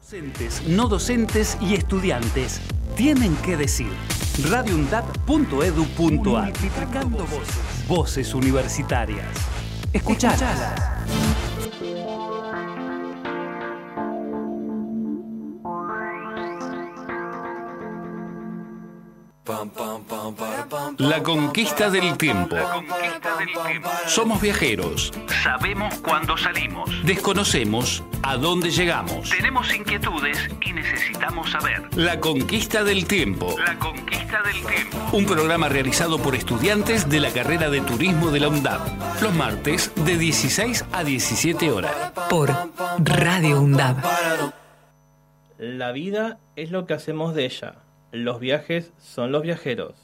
Docentes, no docentes y estudiantes tienen que decir. radioundad.edu.ar Multiplicando voces. Voces universitarias. Escuchalas. La conquista del tiempo. Somos viajeros. Sabemos cuándo salimos. Desconocemos a dónde llegamos. Tenemos inquietudes y necesitamos saber. La conquista del tiempo. La conquista del tiempo. Un programa realizado por estudiantes de la carrera de turismo de la UNDAP. Los martes de 16 a 17 horas. Por Radio UNDAP. La vida es lo que hacemos de ella. Los viajes son los viajeros.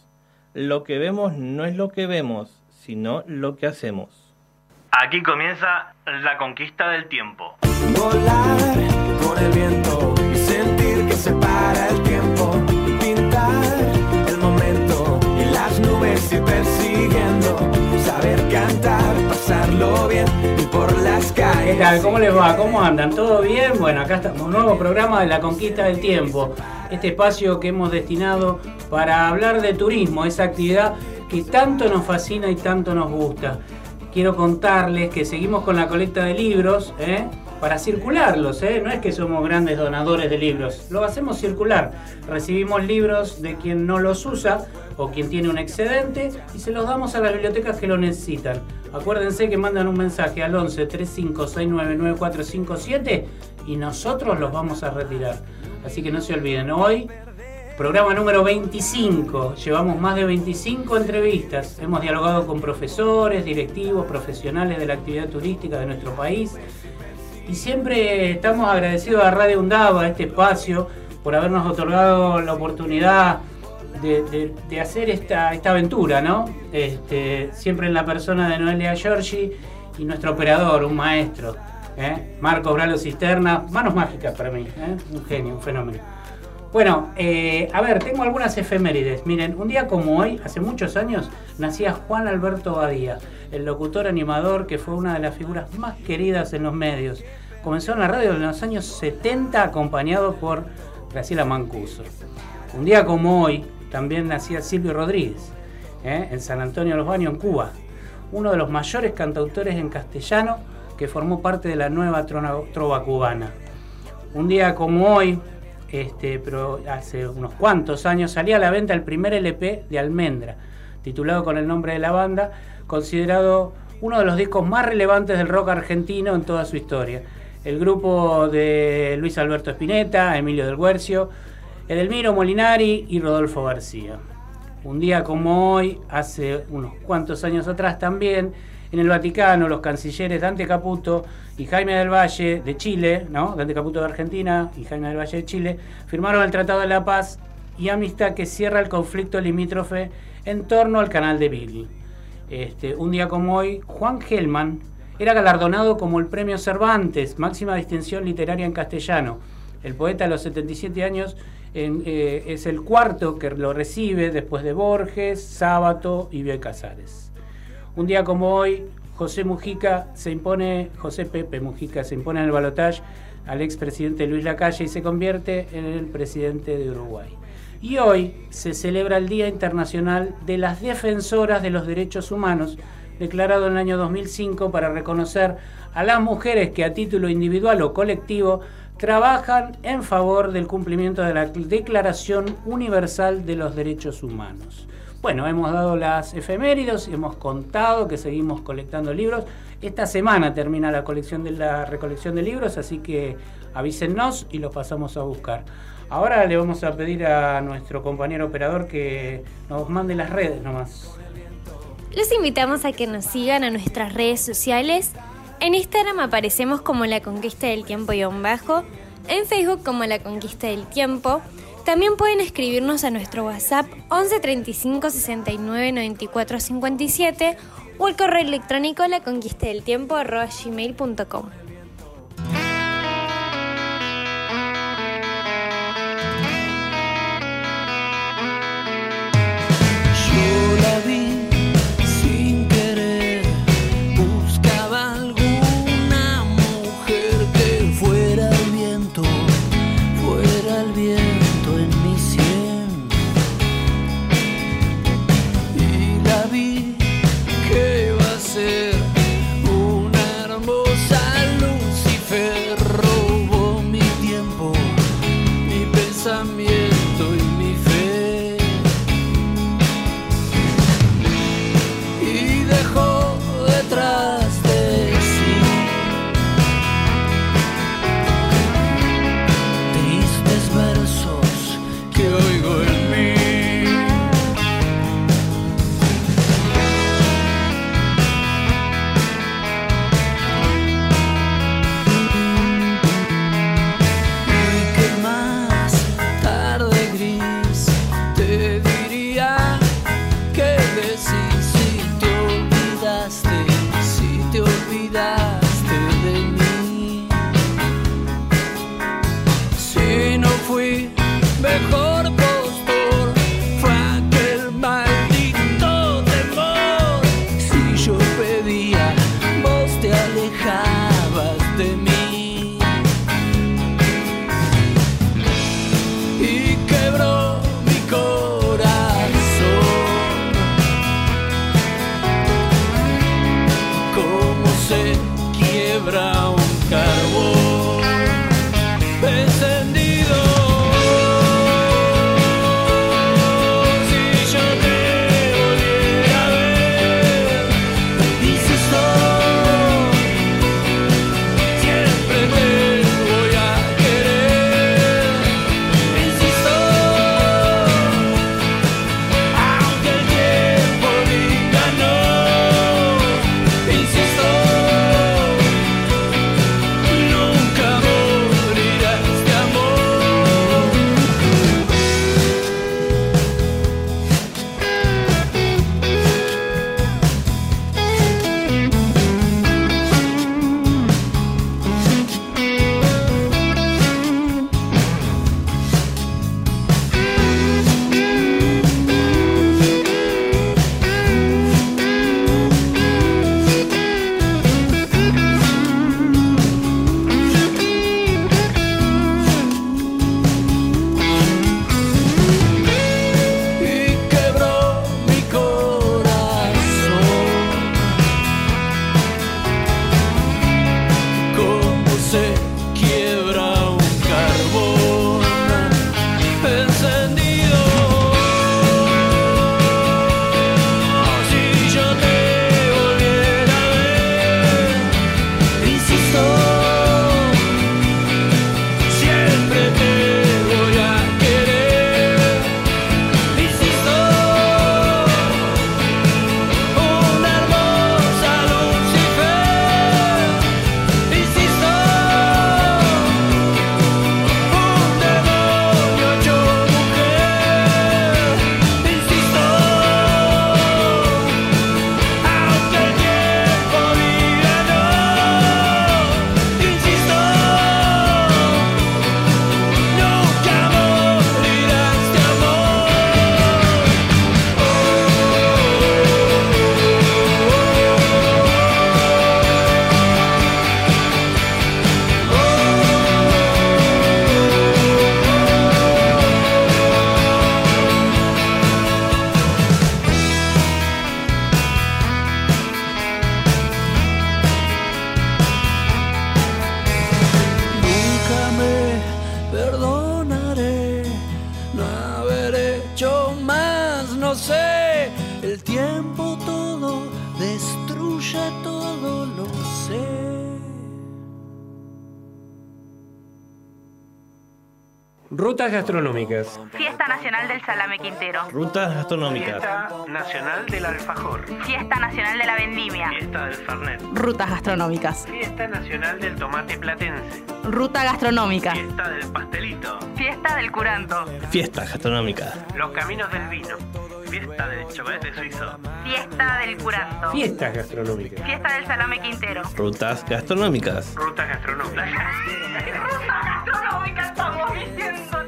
Lo que vemos no es lo que vemos, sino lo que hacemos. Aquí comienza la conquista del tiempo. Volar con el viento y sentir que se para el tiempo. Pintar el momento y las nubes ir persiguiendo. Saber cantar, pasarlo bien y por las calles. ¿Qué tal? ¿Cómo les va? ¿Cómo andan? ¿Todo bien? Bueno, acá estamos, un nuevo programa de la conquista del tiempo. Este espacio que hemos destinado para hablar de turismo, esa actividad que tanto nos fascina y tanto nos gusta. Quiero contarles que seguimos con la colecta de libros, ¿eh? para circularlos, ¿eh? no es que somos grandes donadores de libros, lo hacemos circular. Recibimos libros de quien no los usa o quien tiene un excedente y se los damos a las bibliotecas que lo necesitan. Acuérdense que mandan un mensaje al 11 35 69 9457 y nosotros los vamos a retirar. Así que no se olviden, hoy Programa número 25. Llevamos más de 25 entrevistas. Hemos dialogado con profesores, directivos, profesionales de la actividad turística de nuestro país. Y siempre estamos agradecidos a Radio Undaba, a este espacio, por habernos otorgado la oportunidad de, hacer esta, esta aventura, ¿no? Este, siempre en la persona de Noelia Giorgi y nuestro operador, un maestro, ¿eh? Marcos Bralo Cisterna. Manos mágicas para mí, ¿eh? un genio, un fenómeno. Bueno, eh, a ver, tengo algunas efemérides. Miren, un día como hoy, hace muchos años, nacía Juan Alberto Badía, el locutor animador que fue una de las figuras más queridas en los medios. Comenzó en la radio en los años 70 acompañado por Graciela Mancuso. Un día como hoy, también nacía Silvio Rodríguez, ¿eh? en San Antonio de los Baños, en Cuba. Uno de los mayores cantautores en castellano que formó parte de la nueva trova cubana. Un día como hoy, este, pero hace unos cuantos años, salía a la venta el primer LP de Almendra, titulado con el nombre de la banda, considerado uno de los discos más relevantes del rock argentino en toda su historia. El grupo de Luis Alberto Spinetta, Emilio del Guercio, Edelmiro Molinari y Rodolfo García. Un día como hoy, hace unos cuantos años atrás también, en el Vaticano, los cancilleres Dante Caputo y Jaime del Valle de Chile, ¿no? Dante Caputo de Argentina y Jaime del Valle de Chile, firmaron el Tratado de la Paz y Amistad que cierra el conflicto limítrofe en torno al canal de Beagle. Este, un día como hoy, Juan Gelman era galardonado como el Premio Cervantes, máxima distinción literaria en castellano. El poeta a los 77 años eh, es el cuarto que lo recibe después de Borges, Sábato y Bioy Casares. Un día como hoy, José Mujica se impone, José Pepe Mujica se impone en el balotaje al expresidente Luis Lacalle y se convierte en el presidente de Uruguay. Y hoy se celebra el Día Internacional de las Defensoras de los Derechos Humanos, declarado en el año 2005 para reconocer a las mujeres que a título individual o colectivo trabajan en favor del cumplimiento de la Declaración Universal de los Derechos Humanos. Bueno, hemos dado las efemérides, hemos contado que seguimos colectando libros. Esta semana termina la colección de la recolección de libros, así que avísennos y los pasamos a buscar. Ahora le vamos a pedir a nuestro compañero operador que nos mande las redes nomás. Los invitamos a que nos sigan a nuestras redes sociales. En Instagram aparecemos como La Conquista del Tiempo y bajo, en Facebook como La Conquista del Tiempo. También pueden escribirnos a nuestro WhatsApp 11 35 69 94 57 o al correo electrónico la conquista del tiempo gmail.com. Rutas gastronómicas. Fiesta Nacional del Salame Quintero. Rutas gastronómicas. Fiesta Nacional del Alfajor. Fiesta Nacional de la Vendimia. Fiesta del Fernet. Rutas gastronómicas. Fiesta Nacional del Tomate Platense. Ruta gastronómica. Fiesta del Pastelito. Fiesta del Curanto. Fiestas gastronómicas. Los Caminos del Vino. Fiesta del Chocolate Suizo. Fiesta del Curanto. Fiestas gastronómicas. Fiesta del Salame Quintero. Rutas gastronómicas. Rutas gastronómicas. Rutas gastronómicas estamos diciendo.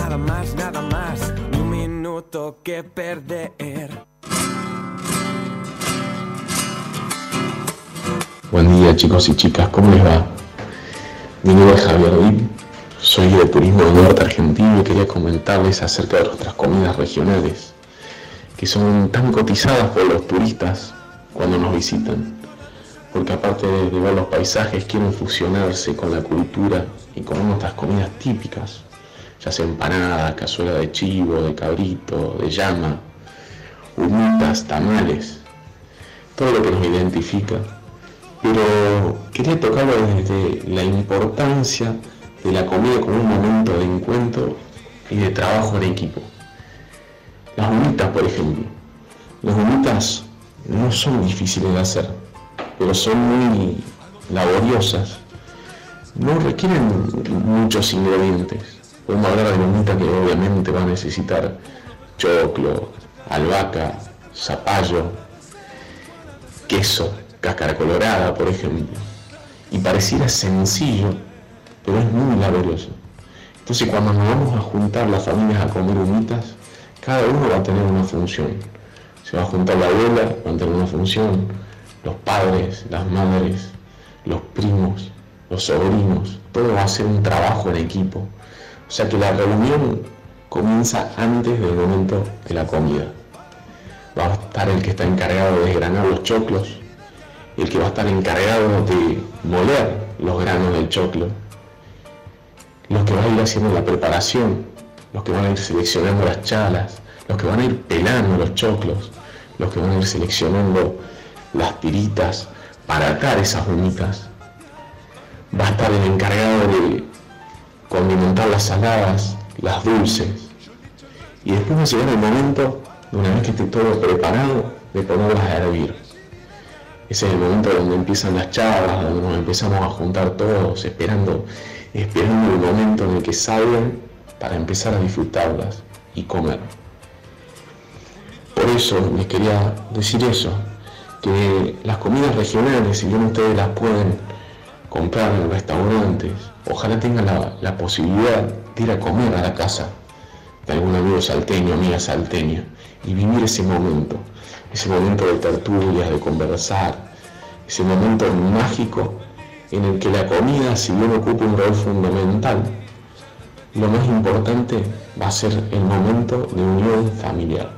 Nada más, nada más, que perder. Buen día chicos y chicas, ¿cómo les va? Mi nombre es Javier Dip, soy de Turismo del Norte Argentino y quería comentarles acerca de nuestras comidas regionales, que son tan cotizadas por los turistas cuando nos visitan, porque aparte de ver los paisajes quieren fusionarse con la cultura y con nuestras comidas típicas, ya sea empanada, cazuela de chivo, de cabrito, de llama, humitas, tamales, todo lo que nos identifica pero quería tocarlo desde la importancia de la comida como un momento de encuentro y de trabajo en equipo. Las humitas, por ejemplo. Las humitas no son difíciles de hacer, pero son muy laboriosas. No requieren muchos ingredientes. Podemos hablar de humita que obviamente va a necesitar choclo, albahaca, zapallo, queso, cáscara colorada, por ejemplo. Y pareciera sencillo, pero es muy laborioso. Entonces cuando nos vamos a juntar las familias a comer humitas, cada uno va a tener una función. Se va a juntar la abuela, va a tener una función, los padres, las madres, los primos, los sobrinos, todo va a ser un trabajo en equipo. O sea que la reunión comienza antes del momento de la comida. Va a estar el que está encargado de desgranar los choclos, el que va a estar encargado de moler los granos del choclo, los que van a ir haciendo la preparación, los que van a ir seleccionando las chalas, los que van a ir pelando los choclos, los que van a ir seleccionando las tiritas para atar esas humitas. Va a estar el encargado de condimentar las saladas, las dulces. Y después va a llegar el momento, una vez que esté todo preparado, de ponerlas a hervir. Ese es el momento donde empiezan las charlas, donde nos empezamos a juntar todos, esperando, esperando el momento en el que salgan para empezar a disfrutarlas y comer. Por eso les quería decir eso, que las comidas regionales, si bien ustedes las pueden comprar en restaurantes, ojalá tengan la, posibilidad de ir a comer a la casa de algún amigo salteño, amiga salteña, y vivir ese momento, ese momento de tertulias, de conversar, ese momento mágico en el que la comida, si bien ocupa un rol fundamental, lo más importante va a ser el momento de unión familiar.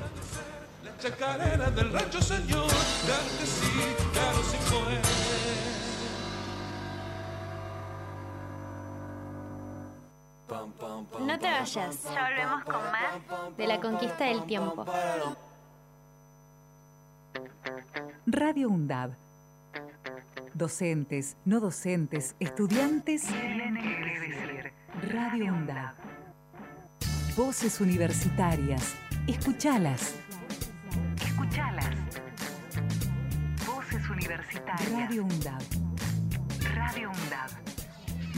No te vayas Ya volvemos con más. de la conquista del tiempo. Radio UNDAB. Docentes, no docentes, estudiantes. Radio UNDAB. Voces universitarias. Escuchalas. Escuchalas. Voces universitarias. Radio UNDAB. Radio UNDAB.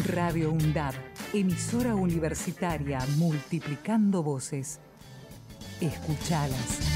Radio UNDAB. Emisora universitaria multiplicando voces. Escuchalas.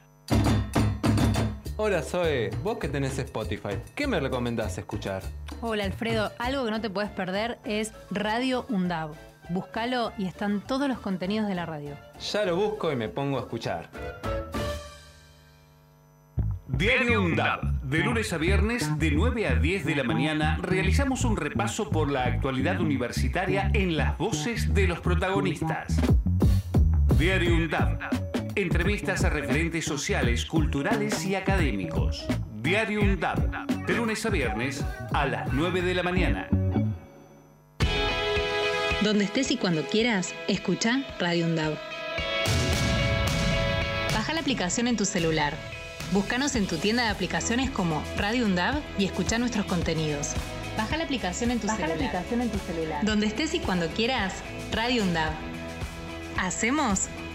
Hola Zoe, vos que tenés Spotify, ¿qué me recomendás escuchar? Hola Alfredo, algo que no te puedes perder es Radio UNDAV. Búscalo y están todos los contenidos de la radio. Ya lo busco y me pongo a escuchar. Diario UNDAB, De lunes a viernes, de 9 a 10 de la mañana, realizamos un repaso por la actualidad universitaria en las voces de los protagonistas. Diario UNDAB. Entrevistas a referentes sociales, culturales y académicos. Diario UNDAB. De lunes a viernes, a las 9 de la mañana. Donde estés y cuando quieras, escucha Radio UNDAB. Baja la aplicación en tu celular. Búscanos en tu tienda de aplicaciones como Radio UNDAB y escucha nuestros contenidos. Baja la aplicación en tu, celular. aplicación en tu celular. Donde estés y cuando quieras, Radio UNDAB. Hacemos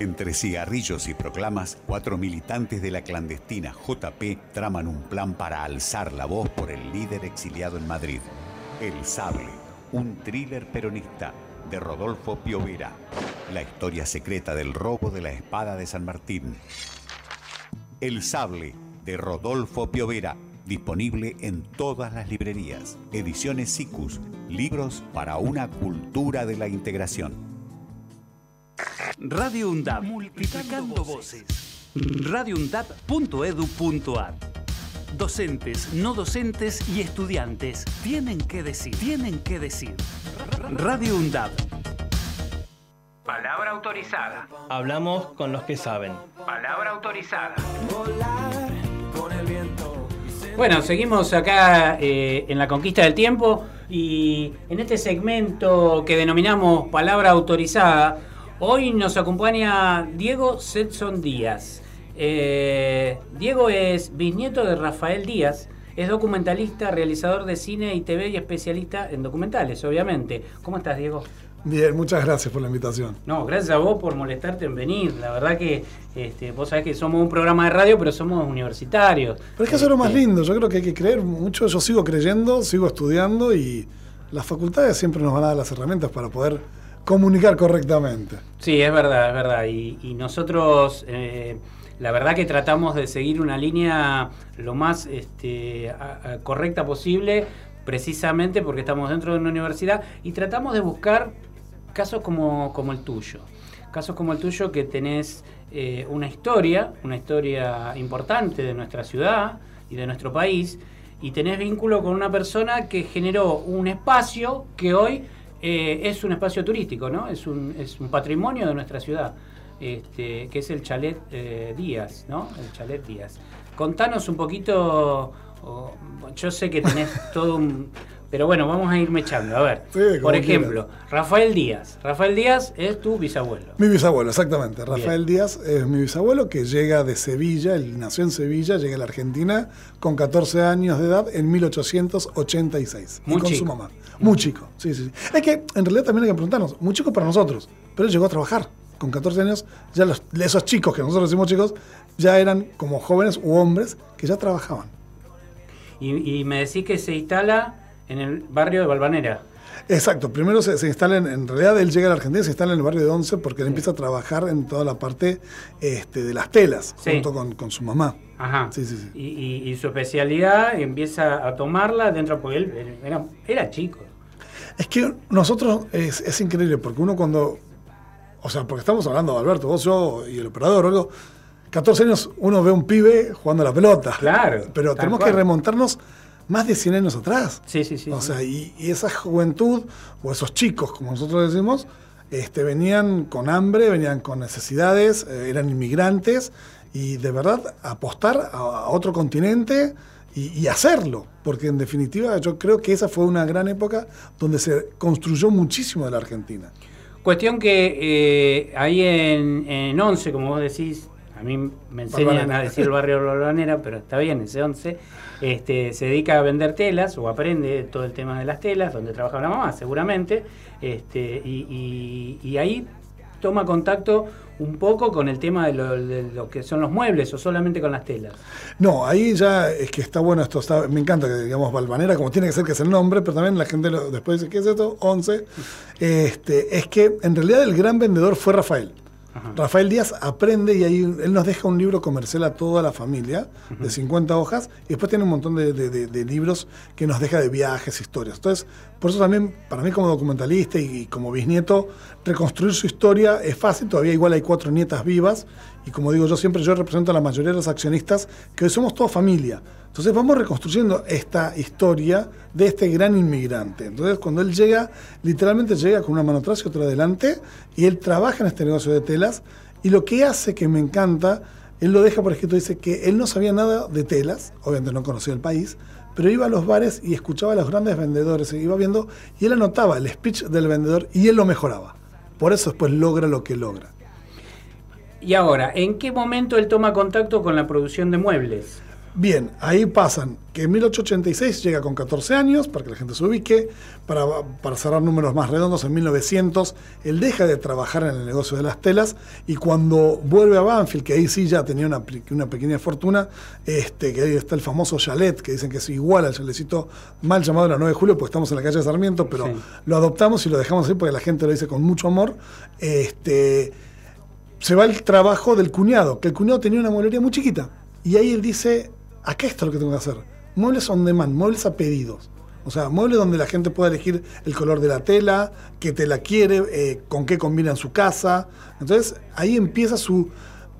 Entre cigarrillos y proclamas, cuatro militantes de la clandestina JP traman un plan para alzar la voz por el líder exiliado en Madrid. El Sable, un thriller peronista de Rodolfo Piovera. La historia secreta del robo de la espada de San Martín. El Sable, de Rodolfo Piovera. Disponible en todas las librerías. Ediciones SICUS. Libros para una cultura de la integración. Radio UNDAP, multiplicando voces. radioundap.edu.ar Docentes, no docentes y estudiantes tienen que decir, tienen que decir. Radio UNDAP. Palabra autorizada. Hablamos con los que saben. Palabra autorizada. Volar con el viento. Bueno, seguimos acá eh, en la conquista del tiempo y en este segmento que denominamos palabra autorizada, hoy nos acompaña Diego Setson Díaz. Eh, Diego es bisnieto de Rafael Díaz, es documentalista, realizador de cine y TV y especialista en documentales, obviamente. ¿Cómo estás, Diego? Bien, muchas gracias por la invitación. No, gracias a vos por molestarte en venir. La verdad que este, vos sabés que somos un programa de radio, pero somos universitarios. Pero es que eso es lo más Este, lindo, yo creo que hay que creer mucho, yo sigo creyendo, sigo estudiando y las facultades siempre nos van a dar las herramientas para poder comunicar correctamente. Sí, es verdad, es verdad. Y, nosotros, eh, la verdad que tratamos de seguir una línea lo más este, a- correcta posible, precisamente porque estamos dentro de una universidad y tratamos de buscar casos como, como el tuyo. Casos como el tuyo que tenés eh, una historia, una historia importante de nuestra ciudad y de nuestro país, y tenés vínculo con una persona que generó un espacio que hoy eh, es un espacio turístico, ¿no? Es un, es un patrimonio de nuestra ciudad, este, que es el Chalet eh, Díaz, ¿no? El Chalet Díaz. Contanos un poquito, yo sé que tenés todo un... Pero bueno, vamos a irme echando. A ver, Sí, por ejemplo, Rafael Díaz. Rafael Díaz es tu bisabuelo. Mi bisabuelo, exactamente. Rafael Díaz es mi bisabuelo que llega de Sevilla, él nació en Sevilla, llega a la Argentina con 14 años de edad en 1886. Muy y con chico. su mamá. Muy chico, sí, sí, sí. Es que en realidad también hay que preguntarnos, muy chico para nosotros, pero él llegó a trabajar. Con 14 años, ya los, esos chicos que nosotros decimos chicos, ya eran como jóvenes u hombres que ya trabajaban. Y, y me decís que se instala en el barrio de Balvanera. Exacto, primero se, se instala en, en realidad él llega a la Argentina, se instala en el barrio de Once porque él empieza a trabajar en toda la parte este, de las telas, Sí. junto con, con su mamá. Ajá. Sí, sí, sí. Y, y- y su especialidad empieza a tomarla dentro, porque él era, era chico. Es que nosotros es, es increíble porque uno cuando, o sea, porque estamos hablando, Alberto, vos, yo y el operador algo, 14 años uno ve un pibe jugando a la pelota. Claro. Pero tenemos cual. que remontarnos más de 100 años atrás. Sí, sí, sí. O sí. sea, y, y esa juventud, o esos chicos, como nosotros decimos, este, venían con hambre, venían con necesidades, eh, eran inmigrantes, y de verdad apostar a, a otro continente y, y hacerlo, porque en definitiva yo creo que esa fue una gran época donde se construyó muchísimo de la Argentina. Cuestión que eh, ahí en, en 11, como vos decís, a mí me enseñan a decir el barrio Balvanera, pero está bien, ese 11, este, se dedica a vender telas o aprende todo el tema de las telas, donde trabaja la mamá, seguramente. Este, y, y- y ahí toma contacto un poco con el tema de lo, de lo que son los muebles o solamente con las telas. No, ahí ya es que está bueno esto. Está, me encanta que digamos Balvanera, como tiene que ser que es el nombre, pero también la gente lo- después dice, ¿qué es esto? 11. Este, es que en realidad el gran vendedor fue Rafael. Rafael Díaz aprende y ahí él nos deja un libro comercial a toda la familia de 50 hojas y después tiene un montón de, de- de- de libros que nos deja de viajes, historias. Entonces, por eso también para mí como documentalista y, y como bisnieto, reconstruir su historia es fácil. Todavía igual hay cuatro nietas vivas y como digo yo siempre, yo represento a la mayoría de los accionistas que hoy somos toda familia. Entonces vamos reconstruyendo esta historia de este gran inmigrante. Entonces cuando él llega, literalmente llega con una mano atrás y otra adelante, y él trabaja en este negocio de telas, y lo que hace que me encanta, él lo deja por escrito, dice que él no sabía nada de telas, obviamente no conocía el país, pero iba a los bares y escuchaba a los grandes vendedores, e iba viendo, y él anotaba el speech del vendedor y él lo mejoraba. Por eso después logra lo que logra. Y ahora, ¿en qué momento él toma contacto con la producción de muebles? Bien, ahí pasan que en 1886 llega con 14 años, para que la gente se ubique, para, para cerrar números más redondos, en 1900 él deja de trabajar en el negocio de las telas y cuando vuelve a Banfield, que ahí sí ya tenía una, una pequeña fortuna, este, que ahí está el famoso chalet, que dicen que es igual al chalecito mal llamado la 9 de julio, porque estamos en la calle de Sarmiento, pero lo adoptamos y lo dejamos así porque la gente lo dice con mucho amor. Este, se va el trabajo del cuñado, que el cuñado tenía una mueblería muy chiquita. Y ahí él dice, acá esto es lo que tengo que hacer. Muebles on demand, muebles a pedidos. O sea, muebles donde la gente pueda elegir el color de la tela, qué tela quiere, eh, con qué combina en su casa. Entonces ahí empieza su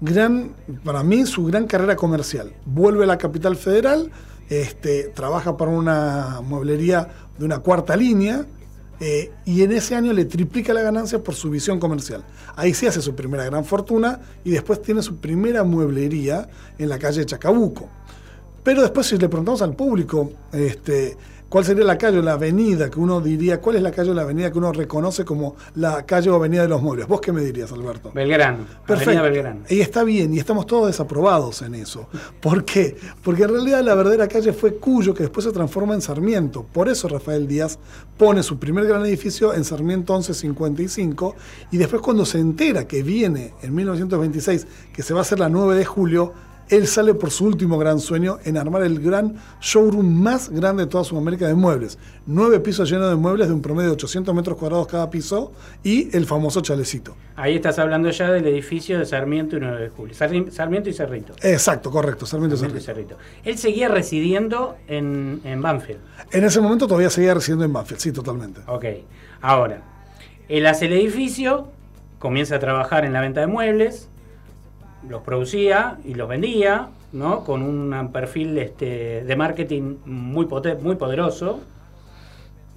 gran, para mí, su gran carrera comercial. Vuelve a la capital federal, este, trabaja para una mueblería de una cuarta línea, eh, y en ese año le triplica la ganancia por su visión comercial. Ahí sí hace su primera gran fortuna y después tiene su primera mueblería en la calle Chacabuco. Pero después si le preguntamos al público este, cuál sería la calle o la avenida que uno diría, cuál es la calle o la avenida que uno reconoce como la calle o avenida de los muebles, ¿vos qué me dirías, Alberto? Belgrano, Avenida Belgrano. Y está bien, y estamos todos desaprobados en eso. ¿Por qué? Porque en realidad la verdadera calle fue Cuyo, que después se transforma en Sarmiento. Por eso Rafael Díaz pone su primer gran edificio en Sarmiento 1155, y después cuando se entera que viene en 1926, que se va a hacer la 9 de julio, él sale por su último gran sueño en armar el gran showroom más grande de toda Sudamérica de muebles. Nueve pisos llenos de muebles de un promedio de 800 metros cuadrados cada piso y el famoso chalecito. Ahí estás hablando ya del edificio de Sarmiento y 9 de julio. Sarmiento y Cerrito. Exacto, correcto, Sarmiento y Sarmiento y Cerrito. Cerrito. Él seguía residiendo en, en Banfield. En ese momento todavía seguía residiendo en Banfield, sí, totalmente. Ok. Ahora, él hace el edificio, comienza a trabajar en la venta de muebles, los producía y los vendía, ¿no? Con un perfil este, de marketing muy, muy poderoso.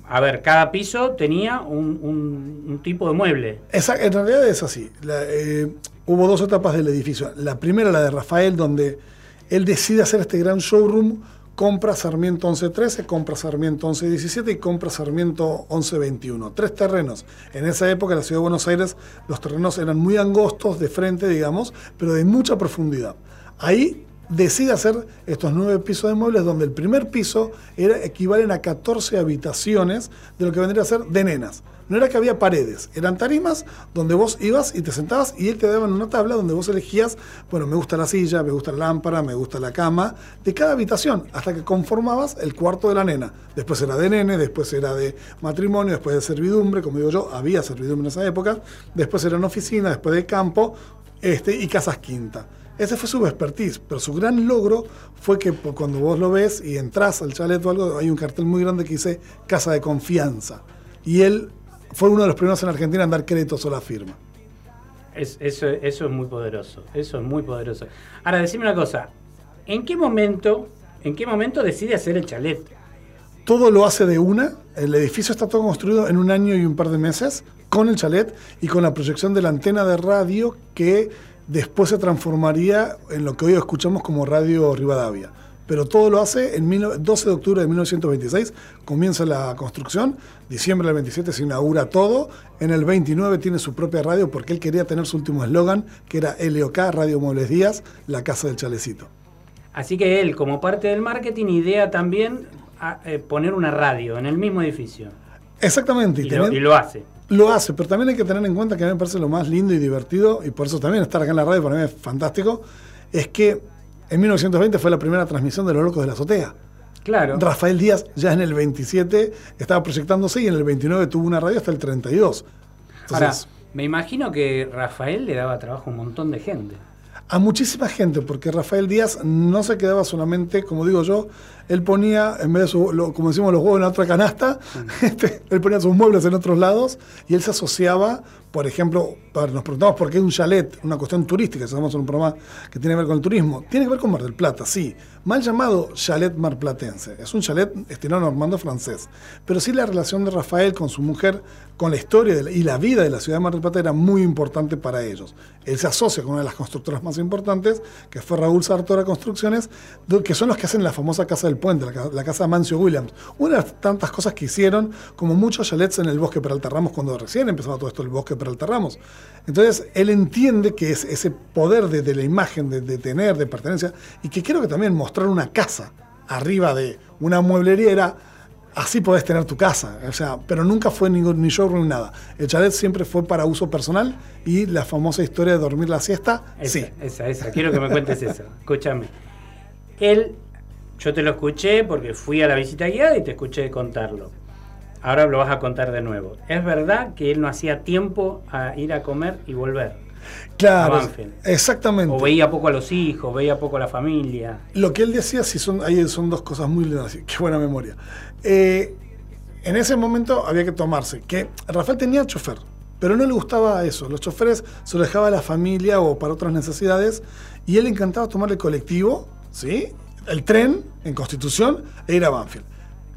A ver, cada piso tenía un, tipo de mueble. Esa- en realidad es así. La, eh, hubo dos etapas del edificio. La primera, la de Rafael, donde él decide hacer este gran showroom, compra Sarmiento 1113, compra Sarmiento 1117 y compra Sarmiento 1121. Tres terrenos. En esa época, en la ciudad de Buenos Aires, los terrenos eran muy angostos, de frente, digamos, pero de mucha profundidad. Ahí decide hacer estos nueve pisos de muebles, donde el primer piso era, equivalen a 14 habitaciones de lo que vendría a ser de nenas. No era que había paredes, eran tarimas donde vos ibas y te sentabas y él te daba una tabla donde vos elegías, bueno, me gusta la silla, me gusta la lámpara, me gusta la cama, de cada habitación, hasta que conformabas el cuarto de la nena. Después era de nene, después era de matrimonio, después de servidumbre, como digo yo, había servidumbre en esa época, después eran oficina, después de campo, este, y casas quinta. Ese fue su expertise, pero su gran logro fue que cuando vos lo ves y entras al chalet o algo, hay un cartel muy grande que dice Casa de Confianza. Y él fue uno de los primeros en Argentina en dar créditos a la firma. Es- eso, eso es muy poderoso. Eso es muy poderoso. Ahora, decime una cosa. ¿En qué momento, en qué momento decide hacer el chalet? Todo lo hace de una. El edificio está todo construido en un año y un par de meses, con el chalet y con la proyección de la antena de radio que después se transformaría en lo que hoy escuchamos como Radio Rivadavia. Pero todo lo hace en mil- 12 de octubre de 1926, comienza la construcción, diciembre del 27 se inaugura todo, en el 29 tiene su propia radio porque él quería tener su último eslogan, que era LOK, Radio Muebles Díaz, la casa del chalecito. Así que él, como parte del marketing, idea también a- eh, poner una radio en el mismo edificio. Exactamente. Y, y lo, y lo hace. Lo hace, pero también hay que tener en cuenta que a mí me parece lo más lindo y divertido, y por eso también estar acá en la radio para mí es fantástico, es que en 1920 fue la primera transmisión de Los Locos de la Azotea. Claro. Rafael Díaz ya en el 27 estaba proyectándose y en el 29 tuvo una radio hasta el 32. Ahora, Entonces, me imagino que Rafael le daba trabajo a un montón de gente. a muchísima gente, porque Rafael Díaz no se quedaba solamente, como digo yo, él ponía, en vez de, su, lo- como decimos, los huevos en otra canasta, este, él ponía sus muebles en otros lados y él se asociaba, por ejemplo, nos preguntamos por qué un chalet, una cuestión turística, estamos en un programa que tiene que ver con el turismo, tiene que ver con Mar del Plata, sí, mal llamado chalet marplatense, es un chalet estilo normando francés, pero sí la relación de Rafael con su mujer, con la historia de la- y la vida de la ciudad de Mar del Plata era muy importante para ellos. Él se asocia con una de las constructoras más importantes, que fue Raúl Sartora Construcciones, que son los que hacen la famosa Casa del Puente, la, la casa de Mancio Williams. Una de las tantas cosas que hicieron, como muchos chalets en el bosque Peralta Ramos, cuando recién empezaba todo esto el bosque Peralta Ramos. Entonces, él entiende que es ese poder de, de la imagen, de, de tener, de pertenencia, y que creo que también mostrar una casa arriba de una mueblería era así podés tener tu casa, o sea, pero nunca fue ningún, ni showroom ni nada. El chalet siempre fue para uso personal y la famosa historia de dormir la siesta, Esa, sí. esa, esa. Quiero que me cuentes eso. Escúchame. Él, yo te lo escuché porque fui a la visita guiada y te escuché contarlo. Ahora lo vas a contar de nuevo. ¿Es verdad que él no hacía tiempo a ir a comer y volver? Claro, A exactamente. O veía poco a los hijos, veía poco a la familia. Lo que él decía, sí son, ahí son dos cosas muy lindas, qué buena memoria. Eh, en ese momento había que tomarse, que Rafael tenía chofer, pero no le gustaba eso. Los choferes se lo dejaba a la familia o para otras necesidades, y él encantaba tomar el colectivo, ¿sí? El tren en Constitución e ir a Banfield.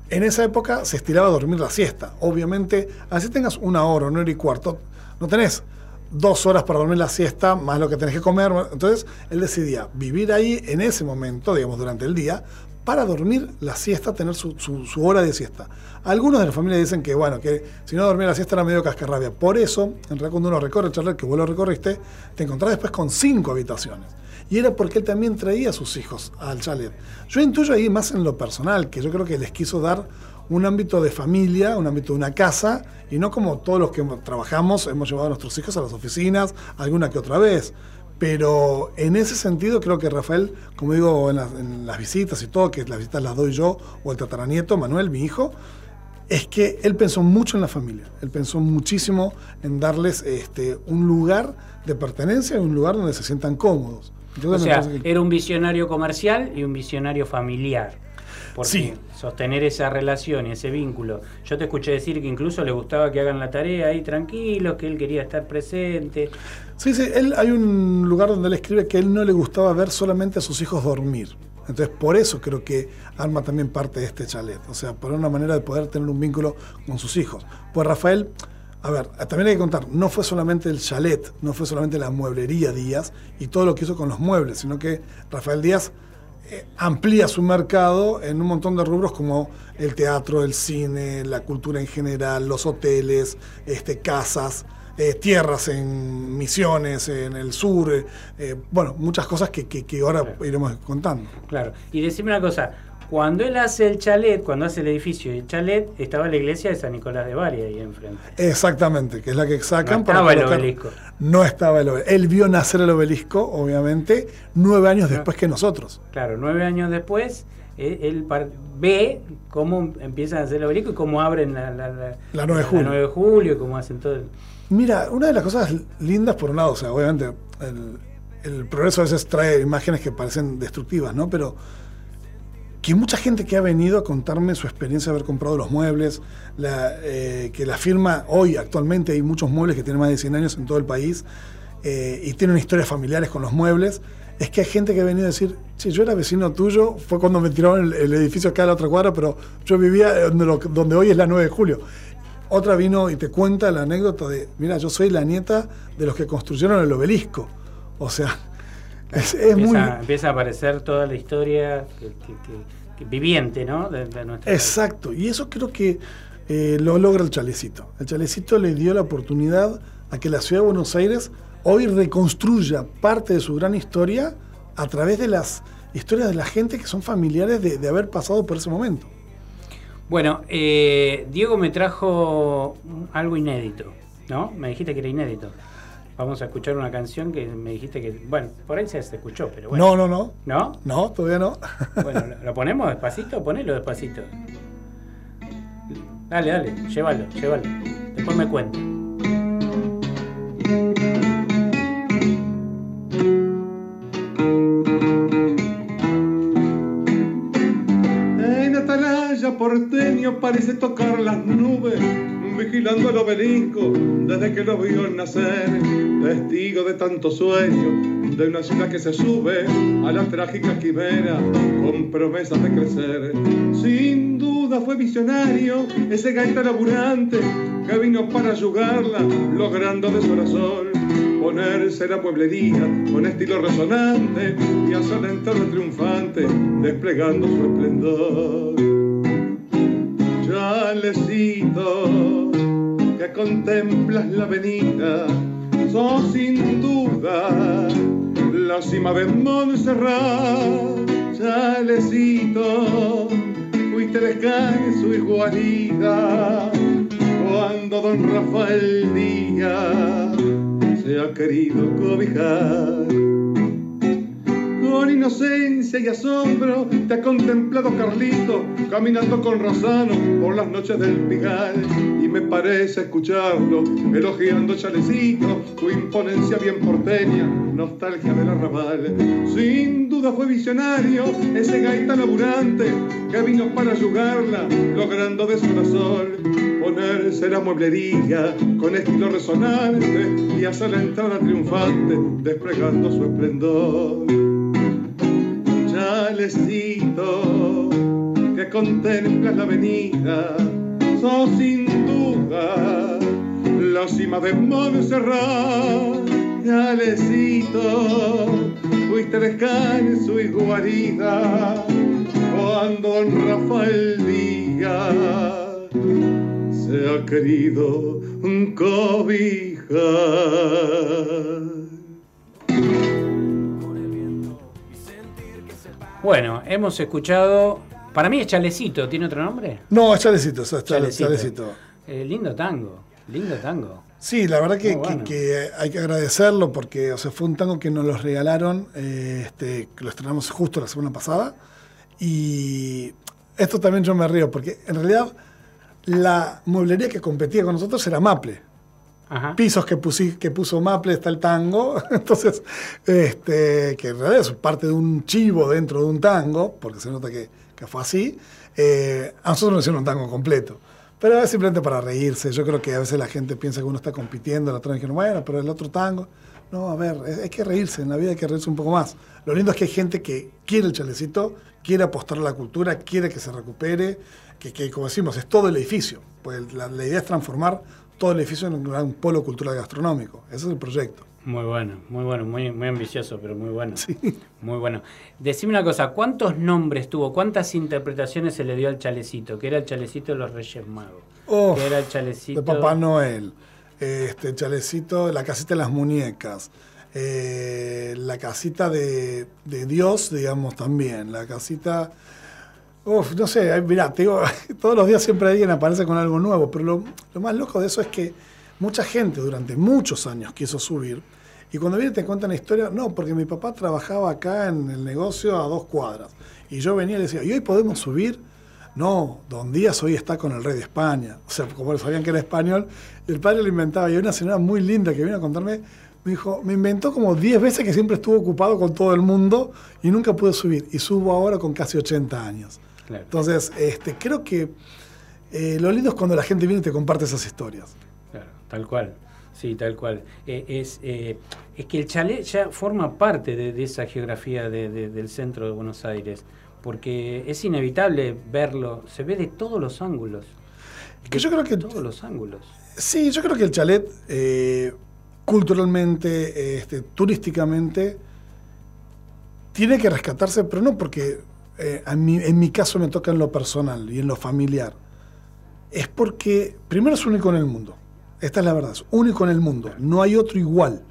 En esa época se estiraba a dormir la siesta. Obviamente, así tengas una hora, una hora y cuarto, no tenés dos horas para dormir la siesta, más lo que tenés que comer. Entonces, él decidía vivir ahí en ese momento, digamos, durante el día, para dormir la siesta, tener su, hora de siesta. Algunos de la familia dicen que, bueno, que si no dormía la siesta era medio cascarrabia. Por eso, en realidad, cuando uno recorre el chalet, que vos lo recorriste, te encontrás después con cinco habitaciones. Y era porque él también traía a sus hijos al chalet. Yo intuyo ahí más en lo personal, que yo creo que les quiso dar un ámbito de familia, un ámbito de una casa, y no como todos los que trabajamos hemos llevado a nuestros hijos a las oficinas alguna que otra vez. Pero en ese sentido creo que Rafael, como digo en las, visitas y todo, que las visitas las doy yo o el tataranieto, Manuel, mi hijo, es que él pensó mucho en la familia. Él pensó muchísimo en darles este, un lugar de pertenencia un lugar donde se sientan cómodos. O Entonces, me sea, que- era un visionario comercial y un visionario familiar. Porque Sí. sostener esa relación y ese vínculo. Yo te escuché decir que incluso le gustaba que hagan la tarea ahí tranquilos, que él quería estar presente. Sí, sí, él, hay un lugar donde él escribe que él no le gustaba ver solamente a sus hijos dormir. Entonces, por eso creo que arma también parte de este chalet. O sea, por una manera de poder tener un vínculo con sus hijos. Pues Rafael, a ver, también hay que contar, no fue solamente el chalet, no fue solamente la mueblería Díaz y todo lo que hizo con los muebles, sino que Rafael Díaz eh, amplía su mercado en un montón de rubros como el teatro, el cine, la cultura en general, los hoteles, este, casas, eh, tierras en Misiones, en el sur, eh, bueno, muchas cosas que, que- que ahora iremos contando. Claro. Y decime una cosa, cuando él hace el chalet, cuando hace el edificio y el chalet, estaba la iglesia de San Nicolás de Bari ahí enfrente. Exactamente, que es la que sacan No estaba el obelisco. No estaba el obelisco. Él vio nacer el obelisco, obviamente, nueve años después que nosotros. Claro, nueve años después, él, él ve cómo empiezan a hacer el obelisco y cómo abren la, la, la- La 9 de julio. 9 de julio y cómo hacen todo el... Mira, una de las cosas lindas, por un lado, o sea, obviamente el, el progreso a veces trae imágenes que parecen destructivas, ¿no? Pero que mucha gente que ha venido a contarme su experiencia de haber comprado los muebles, eh, que la firma hoy actualmente hay muchos muebles que tienen más de 100 años en todo el país eh, y tienen historias familiares con los muebles, es que hay gente que ha venido a decir, che, yo era vecino tuyo, fue cuando me tiraron el, edificio acá a la otra cuadra, pero yo vivía donde, donde hoy es la 9 de julio. Otra vino y te cuenta la anécdota de, mira, yo soy la nieta de los que construyeron el obelisco. O sea, es, es muy... empieza, a aparecer toda la historia que, que- que- que viviente, ¿no? De, de nuestra Exacto, y eso creo que eh, lo logra el chalecito. El chalecito le dio la oportunidad a que la ciudad de Buenos Aires hoy reconstruya parte de su gran historia a través de las historias de la gente que son familiares de, de haber pasado por ese momento. Bueno, eh, Diego me trajo algo inédito, ¿no? Me dijiste que era inédito. Vamos a escuchar una canción que me dijiste que, bueno, por ahí se escuchó, pero bueno. No, no, no. ¿No? No, todavía no. Bueno, ¿lo- ¿lo ponemos despacito? Ponelo despacito. Dale, dale, llévalo, llévalo. Después me cuenta. En Atalaya porteño parece tocar las nubes, vigilando el obelisco desde que lo vio nacer. Testigo de tanto sueño, de una ciudad que se sube a la trágica quimera con promesas de crecer. Sin duda fue visionario ese gaita laburante que vino para ayudarla, logrando de a sol ponerse la pueblería con estilo resonante y hacer entrar triunfante, desplegando su esplendor. Chalecito, que contemplas la avenida, sos sin duda la cima de Montserrat. Chalecito, fuiste descanso y guarida cuando don Rafael Díaz se ha querido cobijar. Con inocencia y asombro te ha contemplado Carlito caminando con Rosano por las noches del Pigal y me parece escucharlo elogiando Chalecito, tu imponencia bien porteña, nostalgia del arrabal. Sin duda fue visionario ese gaita laburante que vino para ayudarla, logrando de sol a sol ponerse la mueblería con estilo resonante y hacer la entrada triunfante, desplegando su esplendor. Chalecito, que contemplas la avenida, sos sin duda la cima de Montserrat. Chalecito, fuiste descanso y guarida cuando Rafael Díaz se ha querido cobijar. Bueno, hemos escuchado. Para mí es Chalecito, ¿tiene otro nombre? No, es Chalecito, eso es Chale- Chalecito. Chalecito. Eh, lindo tango, lindo tango. Sí, la verdad que, Muy bueno. que- que hay que agradecerlo porque o sea, fue un tango que nos los regalaron, eh, este, que lo estrenamos justo la semana pasada. Y esto también yo me río porque en realidad la mueblería que competía con nosotros era Maple. Pisos que, puso Maple está el tango. Entonces, este, que en realidad es parte de un chivo dentro de un tango, porque se nota que, que fue así. Eh, a nosotros nos hicieron un tango completo. Pero es simplemente para reírse. Yo creo que a veces la gente piensa que uno está compitiendo, la otra dijeron, bueno, pero el otro tango. No, a ver, hay que reírse, en la vida hay que reírse un poco más. Lo lindo es que hay gente que quiere el chalecito, quiere apostar a la cultura, quiere que se recupere, que, que, como decimos, es todo el edificio. Pues la idea es transformar todo el edificio en un polo cultural gastronómico. Ese es el proyecto. Muy bueno, muy bueno, muy, muy ambicioso, pero muy bueno. Muy bueno. Decime una cosa, ¿cuántos nombres tuvo, cuántas interpretaciones se le dio al chalecito? Que era el chalecito de los Reyes Magos. Uf, que era el chalecito De Papá Noel, este chalecito, la casita de las muñecas, eh, la casita de, de Dios, digamos, también, la casita... No sé, ay, mirá, te digo, todos los días siempre alguien aparece con algo nuevo, pero lo, más loco de eso es que mucha gente durante muchos años quiso subir y cuando viene te cuentan la historia, no, porque mi papá trabajaba acá en el negocio a dos cuadras y yo venía y le decía, ¿y hoy podemos subir? No, Don Díaz hoy está con el rey de España. O sea, como sabían que era español, el padre lo inventaba. Y una señora muy linda que vino a contarme, me dijo, me inventó como 10 veces que siempre estuvo ocupado con todo el mundo y nunca pude subir. Y subo ahora con casi 80 años. Claro. Entonces, este, creo que eh, lo lindo es cuando la gente viene y te comparte esas historias. Claro, tal cual. Sí, tal cual. Eh, es, eh, es que el chalet ya forma parte de, de esa geografía de- de- del centro de Buenos Aires, porque es inevitable verlo, se ve de todos los ángulos. Que yo creo que todos los ángulos. Sí, yo creo que el chalet, eh, culturalmente, este, turísticamente, tiene que rescatarse, pero no porque eh, a mí- en mi caso me toca en lo personal y en lo familiar. Es porque, primero, es único en el mundo. Esta es la verdad, es único en el mundo. No hay otro igual.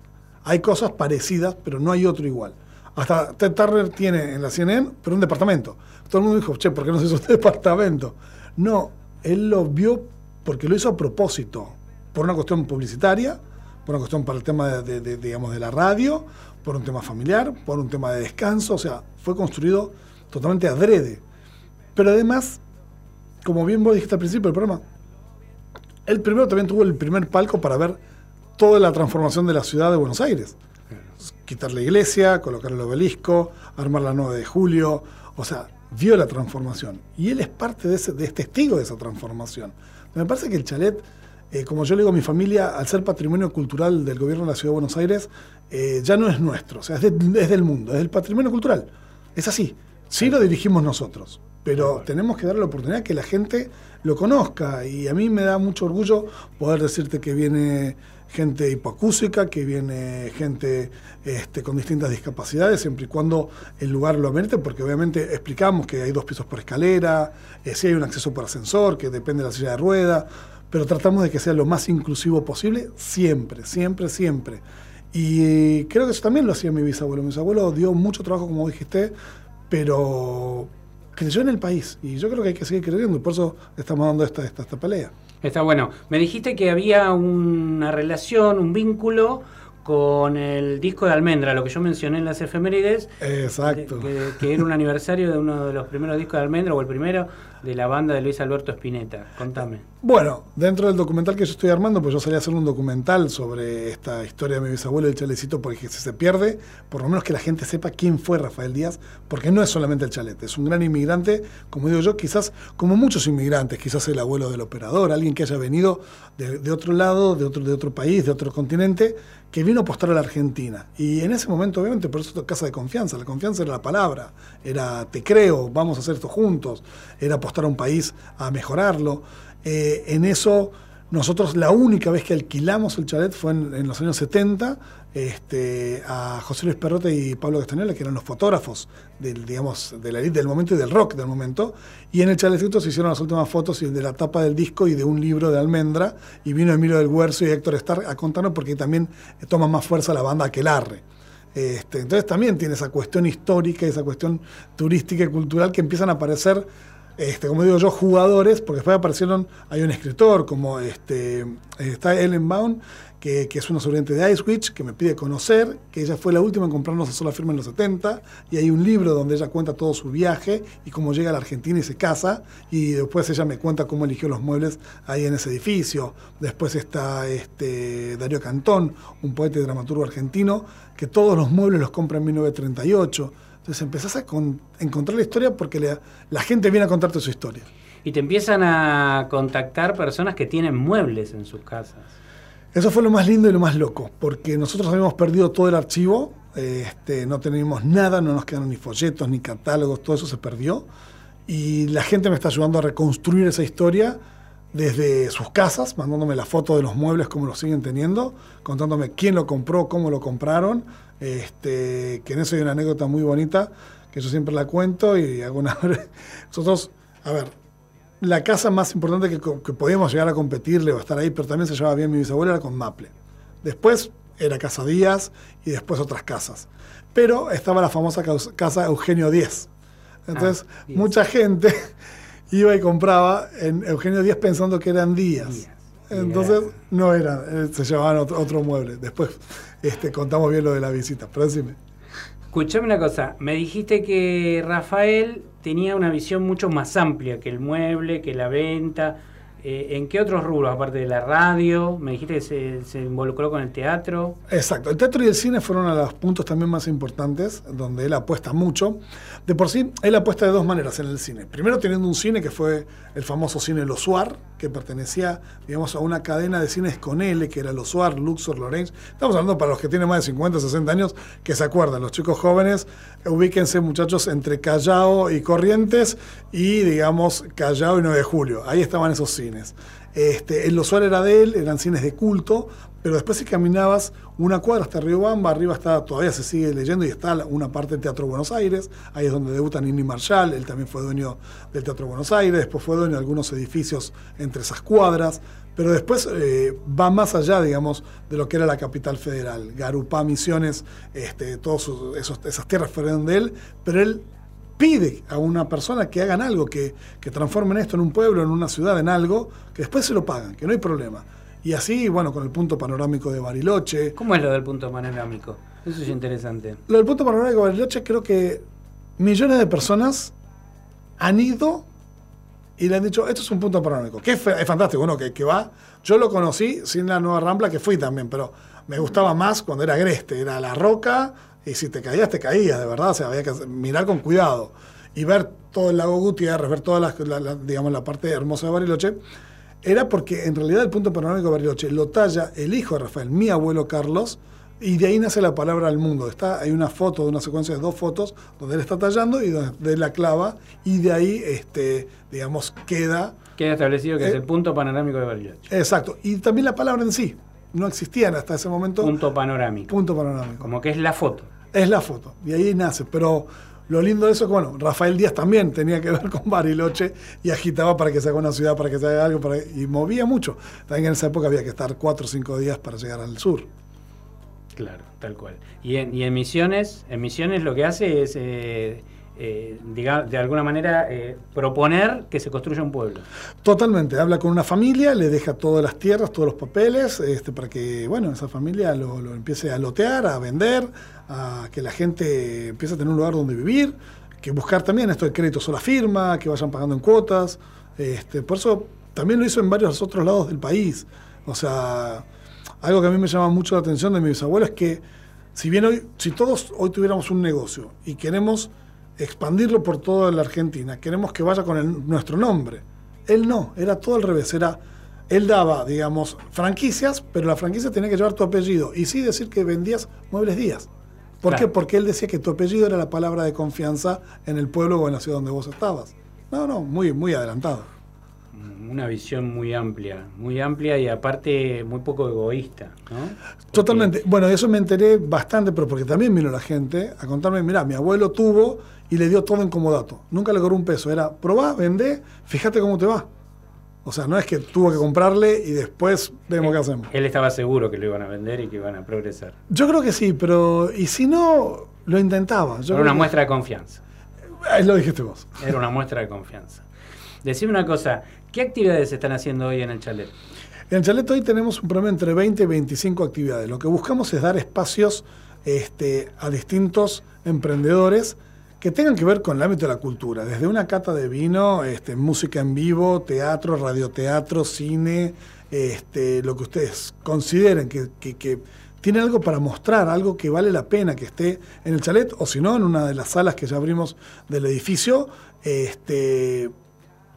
Hay cosas parecidas, pero no hay otro igual. Hasta Ted Turner tiene en la CNN, pero un departamento. Todo el mundo dijo, che, ¿por qué no se hizo un departamento? No, él lo vio porque lo hizo a propósito, por una cuestión publicitaria, por una cuestión para el tema de, de- de, digamos, de la radio, por un tema familiar, por un tema de descanso, o sea, fue construido totalmente adrede. Pero además, como bien vos dijiste al principio del programa, él primero también tuvo el primer palco para ver toda la transformación de la ciudad de Buenos Aires. Quitar la iglesia, colocar el obelisco, armar la 9 de julio, o sea, vio la transformación. Y él es parte de, ese, de es testigo de esa transformación. Me parece que el chalet, eh, como yo le digo a mi familia, al ser patrimonio cultural del gobierno de la ciudad de Buenos Aires, eh, ya no es nuestro, o sea, es, es del mundo, es del patrimonio cultural. Es así. Sí lo dirigimos nosotros, pero tenemos que dar la oportunidad que la gente lo conozca. Y a mí me da mucho orgullo poder decirte que viene gente hipoacúsica, que viene gente este, con distintas discapacidades, siempre y cuando el lugar lo amerite, porque obviamente explicamos que hay dos pisos por escalera, eh, sí hay un acceso por ascensor, que depende de la silla de rueda, pero tratamos de que sea lo más inclusivo posible, siempre, siempre, siempre. Y creo que eso también lo hacía mi bisabuelo. Mi bisabuelo dio mucho trabajo, como dijiste, pero creyó en el país. Y yo creo que hay que seguir creyendo, y por eso estamos dando esta, esta, esta pelea. Está bueno. Me dijiste que había una relación, un vínculo con el disco de Almendra, lo que yo mencioné en las efemérides. Exacto. Que, que era un aniversario de uno de los primeros discos de Almendra, o el primero, de la banda de Luis Alberto Spinetta. Contame. Bueno, dentro del documental que yo estoy armando, pues yo salí a hacer un documental sobre esta historia de mi bisabuelo el chalecito, porque si se pierde, por lo menos que la gente sepa quién fue Rafael Díaz, porque no es solamente el chalet, es un gran inmigrante, como digo yo, quizás como muchos inmigrantes, quizás el abuelo del operador, alguien que haya venido de, de otro lado, de otro, de otro país, de otro continente, que vino a apostar a la Argentina. Y en ese momento, obviamente, por eso casa de confianza, la confianza era la palabra, era te creo, vamos a hacer esto juntos, era apostar a un país a mejorarlo. Eh, en eso, nosotros la única vez que alquilamos el chalet fue en, los años 70 este, a José Luis Perrote y Pablo Castañeda, que eran los fotógrafos del, digamos, de la del momento y del rock del momento. Y en el chaletcito se hicieron las últimas fotos de la tapa del disco y de un libro de Almendra. Y vino Emilio del Huerzo y Héctor Starr a contarnos porque también toma más fuerza la banda Aquelarre. Este, entonces también tiene esa cuestión histórica, esa cuestión turística y cultural que empiezan a aparecer este, como digo yo, jugadores, porque después aparecieron, hay un escritor como este, está Ellen Baum, que, es una sobreviviente de Icewitch, que me pide conocer, que ella fue la última en comprarnos a sola firma en los 70, y hay un libro donde ella cuenta todo su viaje y cómo llega a la Argentina y se casa, y después ella me cuenta cómo eligió los muebles ahí en ese edificio. Después está este, Darío Cantón, un poeta y dramaturgo argentino, que todos los muebles los compra en 1938. Entonces empezás a con- encontrar la historia porque la, la gente viene a contarte su historia. Y te empiezan a contactar personas que tienen muebles en sus casas. Eso fue lo más lindo y lo más loco, porque nosotros habíamos perdido todo el archivo, eh, este, no teníamos nada, no nos quedaron ni folletos, ni catálogos, todo eso se perdió. Y la gente me está ayudando a reconstruir esa historia desde sus casas, mandándome la foto de los muebles, como los siguen teniendo, contándome quién lo compró, cómo lo compraron. Este, que en eso hay una anécdota muy bonita, que yo siempre la cuento y alguna vez. Nosotros, a ver, la casa más importante que, podíamos llegar a competirle o estar ahí, pero también se llevaba bien mi bisabuela, era con Maple. Después era Casa Díaz y después otras casas. Pero estaba la famosa casa Eugenio Díez. Entonces, Ah, mucha gente iba y compraba en Eugenio Díez pensando que eran Díaz. Entonces, no eran, eh, se llevaban otro, otro mueble. Después este, contamos bien lo de la visita, pero decime. Escuchame una cosa, me dijiste que Rafael tenía una visión mucho más amplia que el mueble, que la venta. Eh, ¿En qué otros rubros, aparte de la radio? Me dijiste que se, involucró con el teatro. Exacto, el teatro y el cine fueron uno de los puntos también más importantes, donde él apuesta mucho. De por sí, él apuesta de dos maneras en el cine. Primero teniendo un cine que fue el famoso cine Losuar, que pertenecía, digamos, a una cadena de cines con L, que era Losuar, Luxor, Lorenz. Estamos hablando para los que tienen más de 50, 60 años, que se acuerdan, los chicos jóvenes, ubíquense muchachos entre Callao y Corrientes y, digamos, Callao y 9 de Julio. Ahí estaban esos cines. Este, el Losuar era de él, eran cines de culto, pero después si caminabas una cuadra hasta Río Bamba, arriba está, todavía se sigue leyendo y está una parte del Teatro Buenos Aires, ahí es donde debuta Nini Marshall, él también fue dueño del Teatro Buenos Aires, después fue dueño de algunos edificios entre esas cuadras, pero después eh, va más allá, digamos, de lo que era la capital federal, Garupá, Misiones, este, todas esas tierras fueron de él, pero él pide a una persona que hagan algo, que, que transformen esto en un pueblo, en una ciudad, en algo, que después se lo pagan, que no hay problema. Y así, bueno, con el punto panorámico de Bariloche. ¿Cómo es lo del punto panorámico? Eso es interesante. Lo del punto panorámico de Bariloche, creo que millones de personas han ido y le han dicho, esto es un punto panorámico, que es, fantástico, uno que, que va. Yo lo conocí sin la nueva Rambla, que fui también, pero me gustaba más cuando era Agreste, era la roca, y si te caías, te caías, de verdad, o sea, había que mirar con cuidado. Y ver todo el lago Gutiérrez, ver toda la, la- la- digamos, la parte hermosa de Bariloche, era porque en realidad el punto panorámico de Bariloche lo talla el hijo de Rafael, mi abuelo Carlos, y de ahí nace la palabra al mundo. Está, hay una foto, una secuencia de dos fotos donde él está tallando y donde la clava, y de ahí, este, digamos, queda. Queda establecido que Eh, es el punto panorámico de Bariloche. Exacto. Y también la palabra en sí. No existían hasta ese momento. Punto panorámico. Punto panorámico. Como que es la foto. Es la foto. Y ahí nace. Pero lo lindo de eso es que, bueno, Rafael Díaz también tenía que ver con Bariloche y agitaba para que se haga una ciudad, para que se haga algo, para, y movía mucho. También en esa época había que estar cuatro o cinco días para llegar al sur. Claro, tal cual. Y en, y en Misiones, en Misiones lo que hace es, eh, eh, diga- de alguna manera, eh, proponer que se construya un pueblo. Totalmente, habla con una familia, le deja todas las tierras, todos los papeles, este, para que, bueno, esa familia lo, lo empiece a lotear, a vender, a que la gente empiece a tener un lugar donde vivir, que buscar también esto de crédito sola firma, que vayan pagando en cuotas. Este, por eso también lo hizo en varios otros lados del país. O sea, algo que a mí me llama mucho la atención de mi bisabuelo es que si bien hoy, si todos hoy tuviéramos un negocio y queremos expandirlo por toda la Argentina, queremos que vaya con el- nuestro nombre. Él no, era todo al revés, era él daba, digamos, franquicias, pero la franquicia tenía que llevar tu apellido y sí decir que vendías muebles días. ¿Por Claro. qué? Porque él decía que tu apellido era la palabra de confianza en el pueblo o en la ciudad donde vos estabas. No, no, muy, muy adelantado. Una visión muy amplia, muy amplia y aparte muy poco egoísta, ¿no? Totalmente. Bueno, eso me enteré bastante, pero porque también vino la gente a contarme, mira, mi abuelo tuvo y le dio todo en comodato. Nunca le cobró un peso. Era, probá, vendé, fíjate cómo te va. O sea, no es que tuvo que comprarle y después vemos qué hacemos. Él estaba seguro que lo iban a vender y que iban a progresar. Yo creo que sí, pero y si no, lo intentaba. Yo Era una que- muestra de confianza. Ahí lo dijiste vos. Era una muestra de confianza. Decime una cosa, ¿qué actividades se están haciendo hoy en el chalet? En el chalet hoy tenemos un promedio entre 20 y 25 actividades. Lo que buscamos es dar espacios este, a distintos emprendedores que tengan que ver con el ámbito de la cultura, desde una cata de vino, este, música en vivo, teatro, radioteatro, cine, este, lo que ustedes consideren que, tiene algo para mostrar, algo que vale la pena que esté en el chalet, o si no, en una de las salas que ya abrimos del edificio,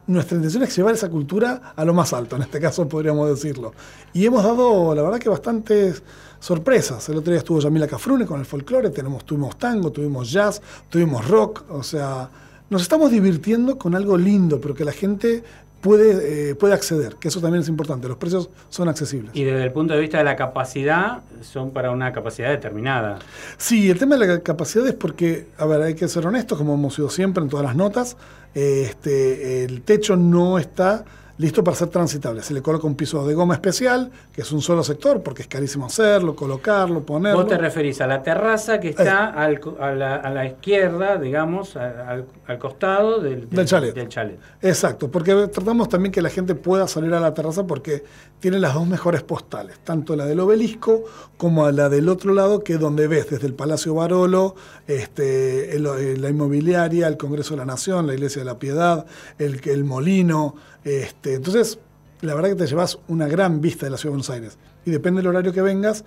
nuestra intención es llevar esa cultura a lo más alto, en este caso podríamos decirlo. Y hemos dado, la verdad que bastantes sorpresas. El otro día estuvo Yamila Cafrune con el folclore, tenemos, tuvimos tango, tuvimos jazz, tuvimos rock, o sea, nos estamos divirtiendo con algo lindo, pero que la gente puede, eh, puede acceder, que eso también es importante, los precios son accesibles. Y desde el punto de vista de la capacidad, son para una capacidad determinada. Sí, el tema de la capacidad es porque, a ver, hay que ser honestos, como hemos sido siempre en todas las notas, eh, este, el techo no está listo para ser transitable. Se le coloca un piso de goma especial, que es un solo sector, porque es carísimo hacerlo, colocarlo, ponerlo. Vos te referís a la terraza que está al a, la, a la izquierda, digamos, al, al costado del, Del chalet. del chalet. Exacto, porque tratamos también que la gente pueda salir a la terraza porque tiene las dos mejores postales, tanto la del obelisco como la del otro lado, que es donde ves desde el Palacio Barolo, este, el- la inmobiliaria, el Congreso de la Nación, la Iglesia de la Piedad, el, el molino. Este, entonces, la verdad que te llevas una gran vista de la Ciudad de Buenos Aires. Y depende del horario que vengas,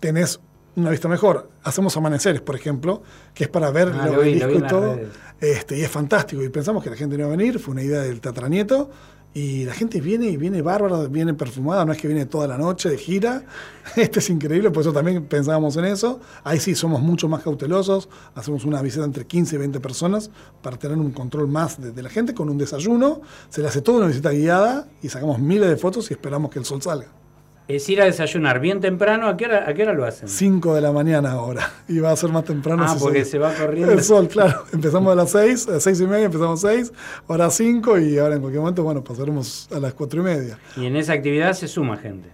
tenés una vista mejor. Hacemos amaneceres, por ejemplo, que es para ver Ah, el vi, obelisco vi en y todo. Este, y es fantástico. Y pensamos que la gente no iba a venir, fue una idea del Tatranieto. Y la gente viene y viene bárbara, viene perfumada, no es que viene toda la noche de gira. Este es increíble, por eso también pensábamos en eso. Ahí sí somos mucho más cautelosos, hacemos una visita entre 15 y 20 personas para tener un control más de, de la gente con un desayuno. Se le hace toda una visita guiada y sacamos miles de fotos y esperamos que el sol salga. Es ir a desayunar bien temprano. ¿A qué hora, a qué hora lo hacen? 5 de la mañana ahora. Y va a ser más temprano. Ah, si porque se- se va corriendo. El sol, claro. Empezamos a las 6, a las 6 y media empezamos a 6, ahora 5 y ahora en cualquier momento, bueno, pasaremos a las 4 y media. Y en esa actividad se suma gente.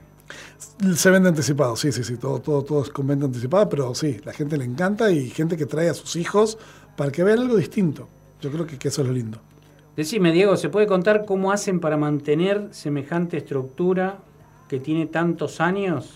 Se vende anticipado, sí, sí, sí, todo, todo, todo es con venta anticipada, pero sí, la gente le encanta y gente que trae a sus hijos para que vean algo distinto. Yo creo que, que eso es lo lindo. Decime, Diego, ¿se puede contar cómo hacen para mantener semejante estructura que tiene tantos años?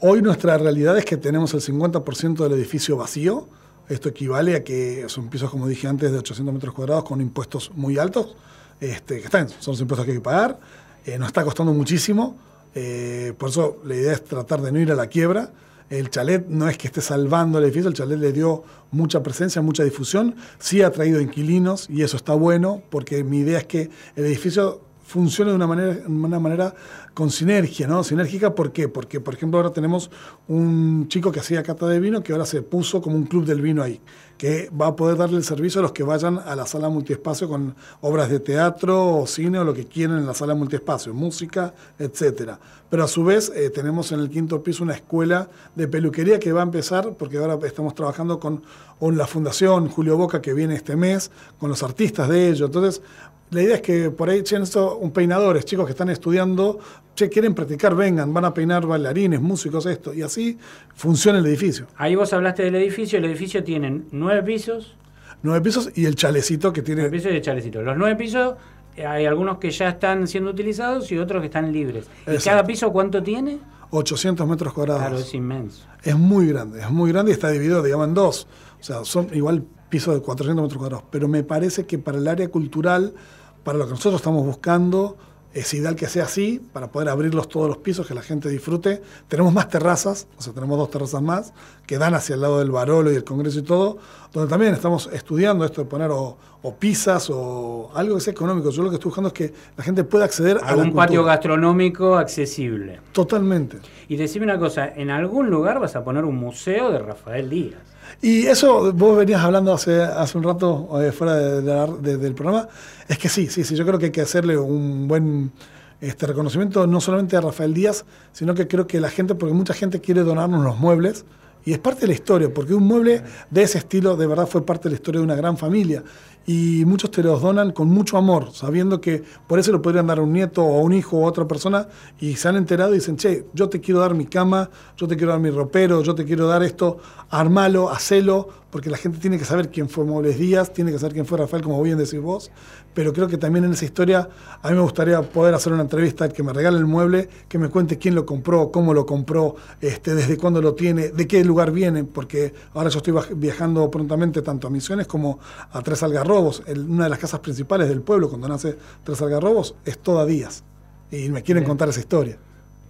Hoy nuestra realidad es que tenemos el 50% del edificio vacío. Esto equivale a que son pisos, como dije antes, de 800 metros cuadrados con impuestos muy altos, este, que están, son los impuestos que hay que pagar. Eh, nos está costando muchísimo. eh, por eso la idea es tratar de no ir a la quiebra. El chalet no es que esté salvando el edificio, el chalet le dio mucha presencia, mucha difusión, sí ha traído inquilinos y eso está bueno porque mi idea es que el edificio funcione de una manera, una manera con sinergia, ¿no? Sinérgica, ¿por qué? Porque, por ejemplo, ahora tenemos un chico que hacía cata de vino que ahora se puso como un club del vino ahí, que va a poder darle el servicio a los que vayan a la sala multiespacio con obras de teatro o cine o lo que quieran en la sala multiespacio, música, etcétera. Pero a su vez eh, tenemos en el quinto piso una escuela de peluquería que va a empezar, porque ahora estamos trabajando con, con la Fundación Julio Boca que viene este mes, con los artistas de ello. Entonces, la idea es que por ahí, che, un peinadores, chicos que están estudiando, che, quieren practicar, vengan, van a peinar bailarines, músicos, esto, y así funciona el edificio. Ahí vos hablaste del edificio, el edificio tiene nueve pisos. Nueve pisos y el chalecito que tiene... Nueve pisos y el chalecito. Los nueve pisos, eh, hay algunos que ya están siendo utilizados y otros que están libres. ¿Y cada piso cuánto tiene? 800 metros cuadrados. Claro, es inmenso. Es muy grande, es muy grande y está dividido, digamos, en dos. O sea, son igual pisos de 400 metros cuadrados. Pero me parece que para el área cultural, para lo que nosotros estamos buscando, es ideal que sea así, para poder abrirlos todos los pisos, que la gente disfrute. Tenemos más terrazas, o sea, tenemos dos terrazas más, que dan hacia el lado del Barolo y el Congreso y todo, donde también estamos estudiando esto de poner o, o pizzas o algo que sea económico. Yo lo que estoy buscando es que la gente pueda acceder a la Algún patio gastronómico accesible. Totalmente. Y decime una cosa, en algún lugar vas a poner un museo de Rafael Díaz. Y eso vos venías hablando hace, hace un rato eh, fuera de- de de- del programa. Es que sí, sí, sí, yo creo que hay que hacerle un buen este reconocimiento no solamente a Rafael Díaz, sino que creo que la gente, porque mucha gente quiere donarnos los muebles, y es parte de la historia, porque un mueble de ese estilo de verdad fue parte de la historia de una gran familia. Y muchos te los donan con mucho amor, sabiendo que por eso lo podrían dar a un nieto o a un hijo o a otra persona, y se han enterado y dicen, che, yo te quiero dar mi cama, yo te quiero dar mi ropero, yo te quiero dar esto, armalo, hacelo, porque la gente tiene que saber quién fue Muebles Díaz, tiene que saber quién fue Rafael, como bien decís vos, pero creo que también en esa historia a mí me gustaría poder hacer una entrevista, que me regale el mueble, que me cuente quién lo compró, cómo lo compró, este, desde cuándo lo tiene, de qué lugar viene, porque ahora yo estoy viajando prontamente tanto a Misiones como a Tres Algarrobos, el- una de las casas principales del pueblo cuando nace Tres Algarrobos es toda Díaz, y me quieren Bien. contar esa historia.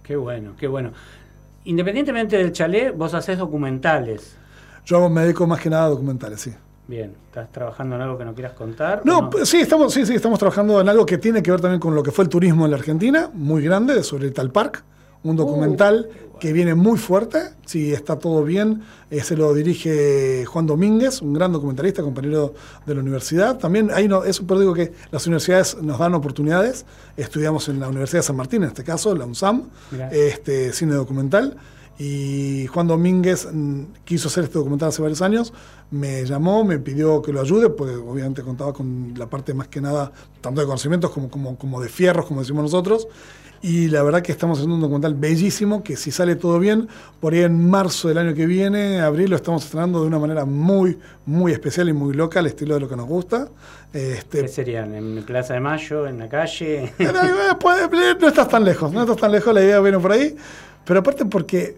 Qué bueno, qué bueno. Independientemente del chalet, vos hacés documentales. Yo me dedico más que nada a documentales, sí. Bien, ¿estás trabajando en algo que no quieras contar? No, sí, estamos, sí, sí, estamos trabajando en algo que tiene que ver también con lo que fue el turismo en la Argentina, muy grande, sobre el Tal Park, un documental que viene muy fuerte, si está todo bien, eh, se lo dirige Juan Domínguez, un gran documentalista, compañero de la universidad. También hay no, eso por digo que las universidades nos dan oportunidades, estudiamos en la Universidad de San Martín, en este caso, la UNSAM, Mirá. este cine documental. Y Juan Domínguez mm, quiso hacer este documental hace varios años, me llamó, me pidió que lo ayude, porque obviamente contaba con la parte más que nada, tanto de conocimientos como, como, como de fierros, como decimos nosotros. Y la verdad que estamos haciendo un documental bellísimo, que si sale todo bien, por ahí en marzo del año que viene, abril, lo estamos estrenando de una manera muy, muy especial y muy loca, al estilo de lo que nos gusta. Este, ¿Qué serían? ¿En Plaza de Mayo? ¿En la calle? no estás tan lejos, no estás tan lejos, la idea viene por ahí. Pero aparte porque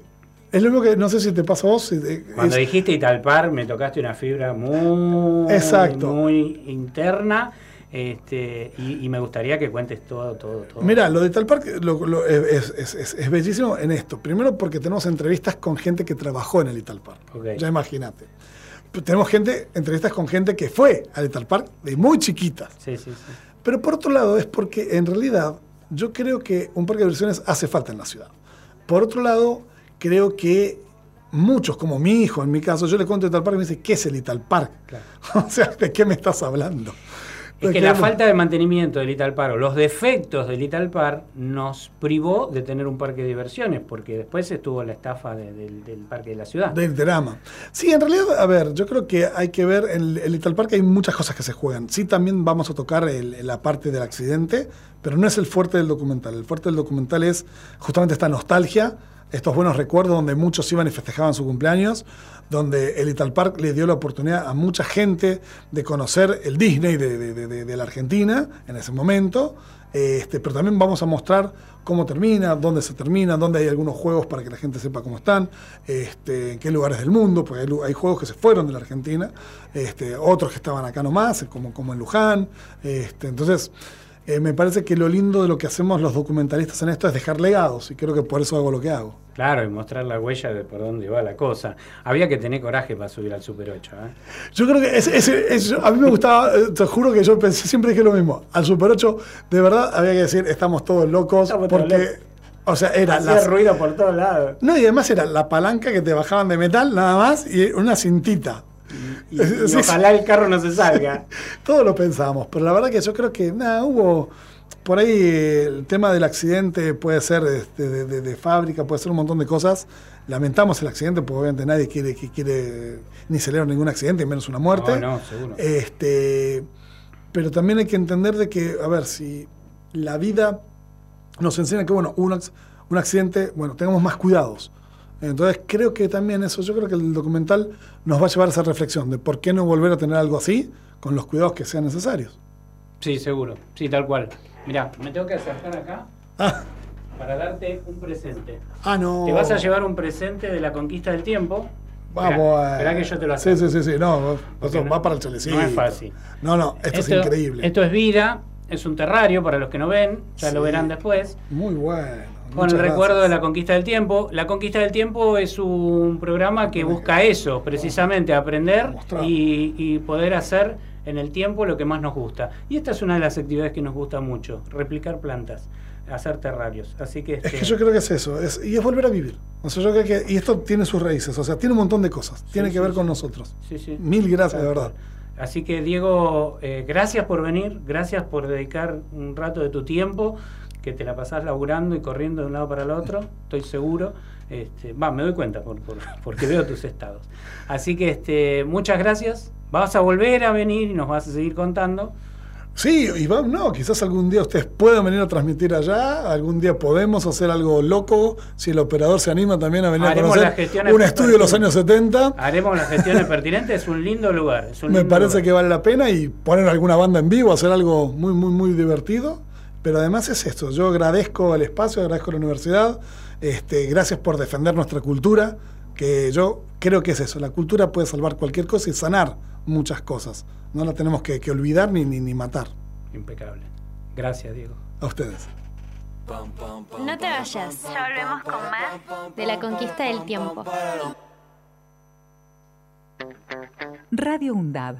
es lo mismo que, no sé si te pasa a vos. si te- Cuando es- dijiste Italpar me tocaste una fibra muy, Exacto. muy interna este, y, y me gustaría que cuentes todo, todo, todo. Mira, lo de Tal Park lo- lo- es, es- es- es bellísimo en esto. Primero porque tenemos entrevistas con gente que trabajó en el Ital Park. Ok. Ya imagínate. Tenemos gente, entrevistas con gente que fue al Ital Park de muy chiquitas. Sí, sí, sí. Pero por otro lado es porque en realidad yo creo que un parque de diversiones hace falta en la ciudad. Por otro lado, creo que muchos, como mi hijo en mi caso, yo le cuento Ital Park y me dice, ¿qué es el Ital Park? o sea, ¿de qué me estás hablando? Es ¿De que la falta de mantenimiento del Italpar o los defectos del Italpar nos privó de tener un parque de diversiones, porque después estuvo la estafa de- del, del parque de la ciudad. Del drama. Sí, en realidad, a ver, yo creo que hay que ver, en el, Little Park hay muchas cosas que se juegan. Sí, también vamos a tocar el- la parte del accidente, pero no es el fuerte del documental. El fuerte del documental es justamente esta nostalgia estos buenos recuerdos donde muchos iban y festejaban su cumpleaños, donde el Ital Park le dio la oportunidad a mucha gente de conocer el Disney de, la Argentina en ese momento. Este, pero también vamos a mostrar cómo termina, dónde se termina, dónde hay algunos juegos para que la gente sepa cómo están, este, en qué lugares del mundo, porque hay, juegos que se fueron de la Argentina, este, otros que estaban acá nomás, como, como en Luján. Entonces, eh, me parece que lo lindo de lo que hacemos los documentalistas en esto es dejar legados, y creo que por eso hago lo que hago. Claro, y mostrar la huella de por dónde va la cosa. Había que tener coraje para subir al Super 8. ¿eh? Yo creo que a mí me gustaba, eh, te juro que yo pensé, siempre dije lo mismo. Al Super 8, de verdad, había que decir, estamos todos locos, Estamos todos porque, locos. o sea, era Hacía las- ruido por todos lados. No, y además era la palanca que te bajaban de metal, nada más, y una cintita. Y, y ojalá el carro no se salga. Todo lo pensábamos, pero la verdad que yo creo que nada, hubo por ahí eh, el tema del accidente puede ser este, de, de- de fábrica, puede ser un montón de cosas. Lamentamos el accidente porque obviamente nadie quiere que quiere ni celebrar ningún accidente, menos una muerte. No, no, seguro. Este, pero también hay que entender de que, a ver, si la vida nos enseña que, bueno, un, un accidente, bueno, tengamos más cuidados. Entonces creo que también eso, yo creo que el documental nos va a llevar a esa reflexión de por qué no volver a tener algo así con los cuidados que sean necesarios. Sí, seguro. Sí, tal cual. Mirá, me tengo que acercar acá Ah, para darte un presente. ah, no. Te vas a llevar un presente de la conquista del tiempo. Vamos Esperá, a- esperá que yo te lo Sí, acerco. sí, sí, sí, no, eso no- va para el chalecito. No es fácil. No, no, esto, es increíble. Esto es vida, es un terrario para los que no ven, ya lo Sí. verán después. Muy bueno. Con el recuerdo de la conquista del tiempo. La conquista del tiempo es un programa que busca eso, precisamente aprender y, y poder hacer en el tiempo lo que más nos gusta. Y esta es una de las actividades que nos gusta mucho, replicar plantas, hacer terrarios. Así que, Es este, que yo creo que es eso, es, y es volver a vivir. O sea, yo creo que, y esto tiene sus raíces, o sea, tiene un montón de cosas, tiene Sí, que sí, ver con sí. nosotros. Sí, sí. Mil gracias, de verdad. Así que Diego, eh, gracias por venir, gracias por dedicar un rato de tu tiempo, que te la pasás laburando y corriendo de un lado para el otro, estoy seguro. Este, Va, me doy cuenta por, por- porque veo tus estados. Así que este, muchas gracias. Vas a volver a venir y nos vas a seguir contando. Sí, y vamos, no, quizás algún día ustedes puedan venir a transmitir allá, algún día podemos hacer algo loco, si el operador se anima también a venir Haremos a conocer un estudio de los años pertinentes. 70. Haremos las gestiones pertinentes, es un lindo lugar. un Me lindo parece lugar. que vale la pena y poner alguna banda en vivo, hacer algo muy, muy, muy divertido. Pero además es esto, yo agradezco el espacio, agradezco la universidad, este, gracias por defender nuestra cultura, que yo creo que es eso, la cultura puede salvar cualquier cosa y sanar muchas cosas. No la tenemos que, que olvidar ni, ni, ni matar. Impecable. Gracias, Diego. A ustedes. No te vayas, ya volvemos con más de la conquista del tiempo. Radio UNDAB.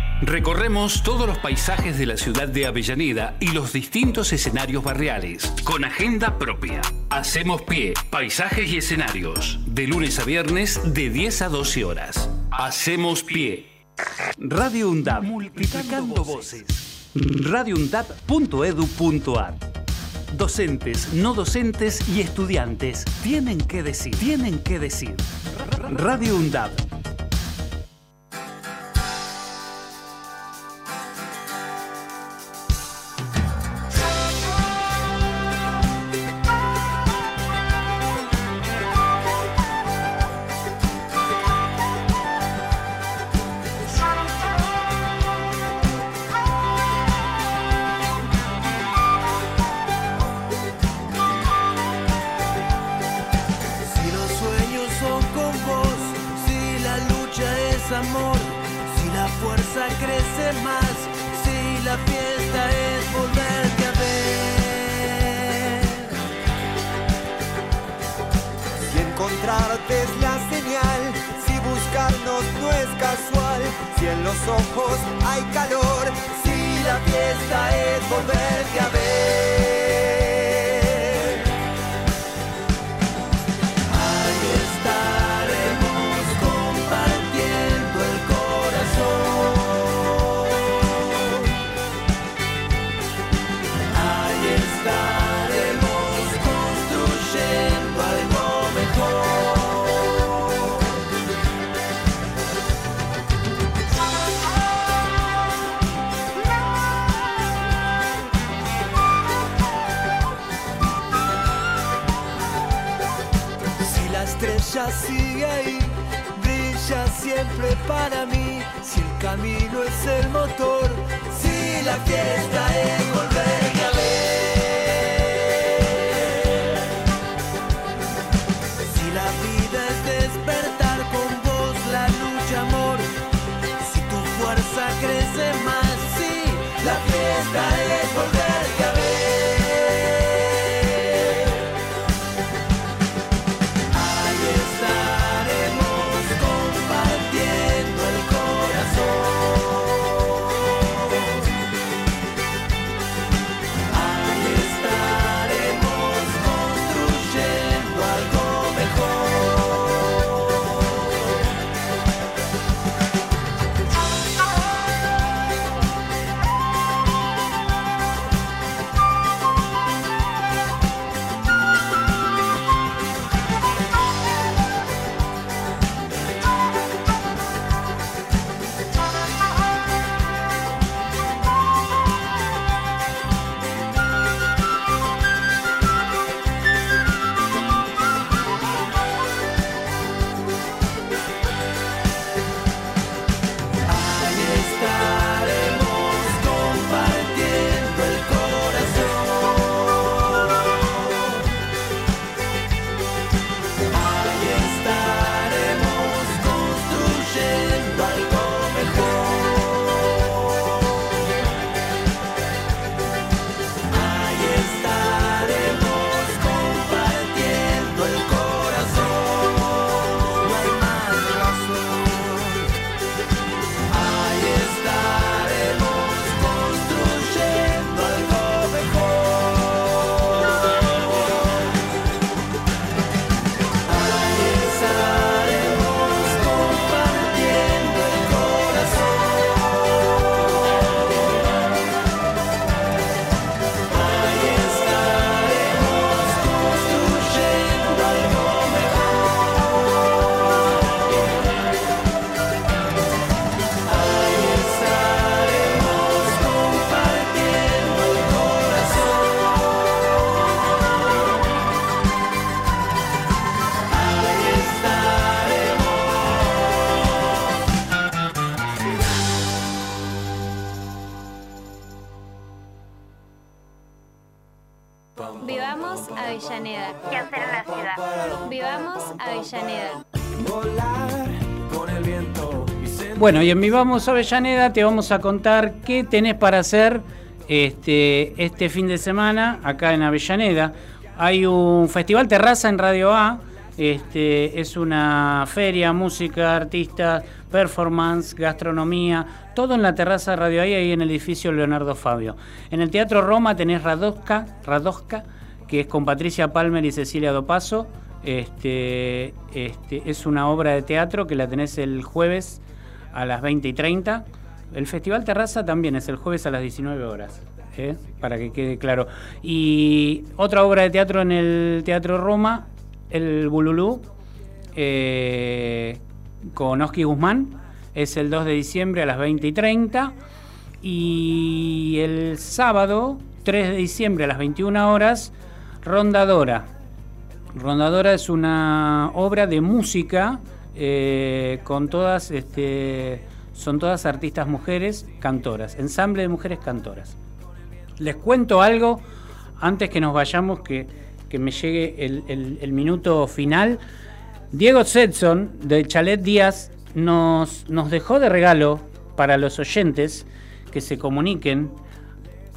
Recorremos todos los paisajes de la ciudad de Avellaneda y los distintos escenarios barriales, con agenda propia. Hacemos pie, paisajes y escenarios, de lunes a viernes de 10 a 12 horas. Hacemos pie. Radio UNDAP, multiplicando voces. radioundap.edu.ar Docentes, no docentes y estudiantes tienen que decir, tienen que decir. Radio UNDAP Bueno, y en Vivamos Avellaneda te vamos a contar qué tenés para hacer este, este fin de semana acá en Avellaneda. Hay un festival terraza en Radio A. Este, es una feria, música, artistas, performance, gastronomía, todo en la terraza de Radio A y ahí en el edificio Leonardo Fabio. En el Teatro Roma tenés Radosca, Radosca que es con Patricia Palmer y Cecilia Dopaso. Este, es una obra de teatro que la tenés el jueves a las 20 y 30. El Festival Terraza también es el jueves a las 19 horas, ¿eh? para que quede claro. Y otra obra de teatro en el Teatro Roma, El Bululú, eh, con Oski Guzmán, es el 2 de diciembre a las 20 y 30. Y el sábado, 3 de diciembre a las 21 horas, Rondadora. Rondadora es una obra de música eh, con todas, este, son todas artistas mujeres cantoras, ensamble de mujeres cantoras. Les cuento algo antes que nos vayamos, que, que me llegue el, minuto final. Diego Setson, de Chalet Díaz, nos, nos dejó de regalo para los oyentes que se comuniquen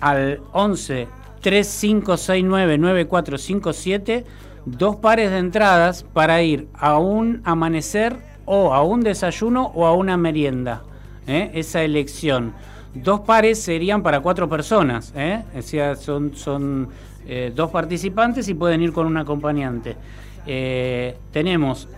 al 11 3569 9457 dos pares de entradas para ir a un amanecer o a un desayuno o a una merienda. ¿eh? Esa elección. Dos pares serían para cuatro personas. ¿eh? O son, son eh, dos participantes y pueden ir con un acompañante. Eh, tenemos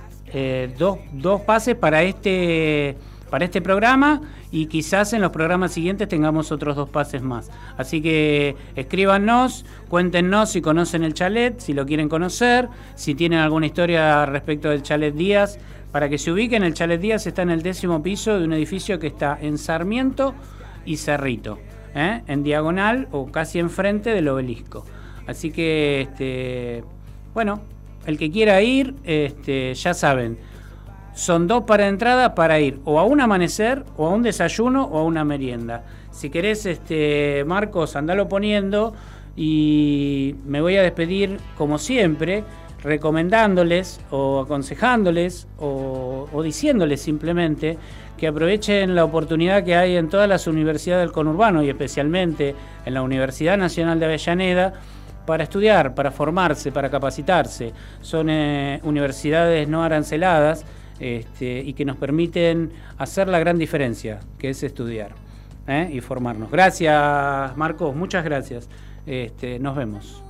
dos, dos pases para este, para este programa y quizás en los programas siguientes tengamos otros dos pases más. Así que escríbanos, cuéntenos si conocen el chalet, si lo quieren conocer, si tienen alguna historia respecto del chalet Díaz. Para que se ubiquen, el chalet Díaz está en el décimo piso de un edificio que está en Sarmiento y Cerrito, ¿eh? en diagonal o casi enfrente del obelisco. Así que, este, bueno, el que quiera ir, este, ya saben, son dos para entrada para ir o a un amanecer, o a un desayuno, o a una merienda. Si querés, este, Marcos, andalo poniendo y me voy a despedir como siempre, recomendándoles o aconsejándoles o, diciéndoles simplemente que aprovechen la oportunidad que hay en todas las universidades del conurbano y especialmente en la Universidad Nacional de Avellaneda para estudiar, para formarse, para capacitarse. Son eh, universidades no aranceladas este, y que nos permiten hacer la gran diferencia, que es estudiar ¿eh? y formarnos. Gracias, Marcos, muchas gracias. Este, nos vemos.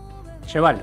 Llévalo.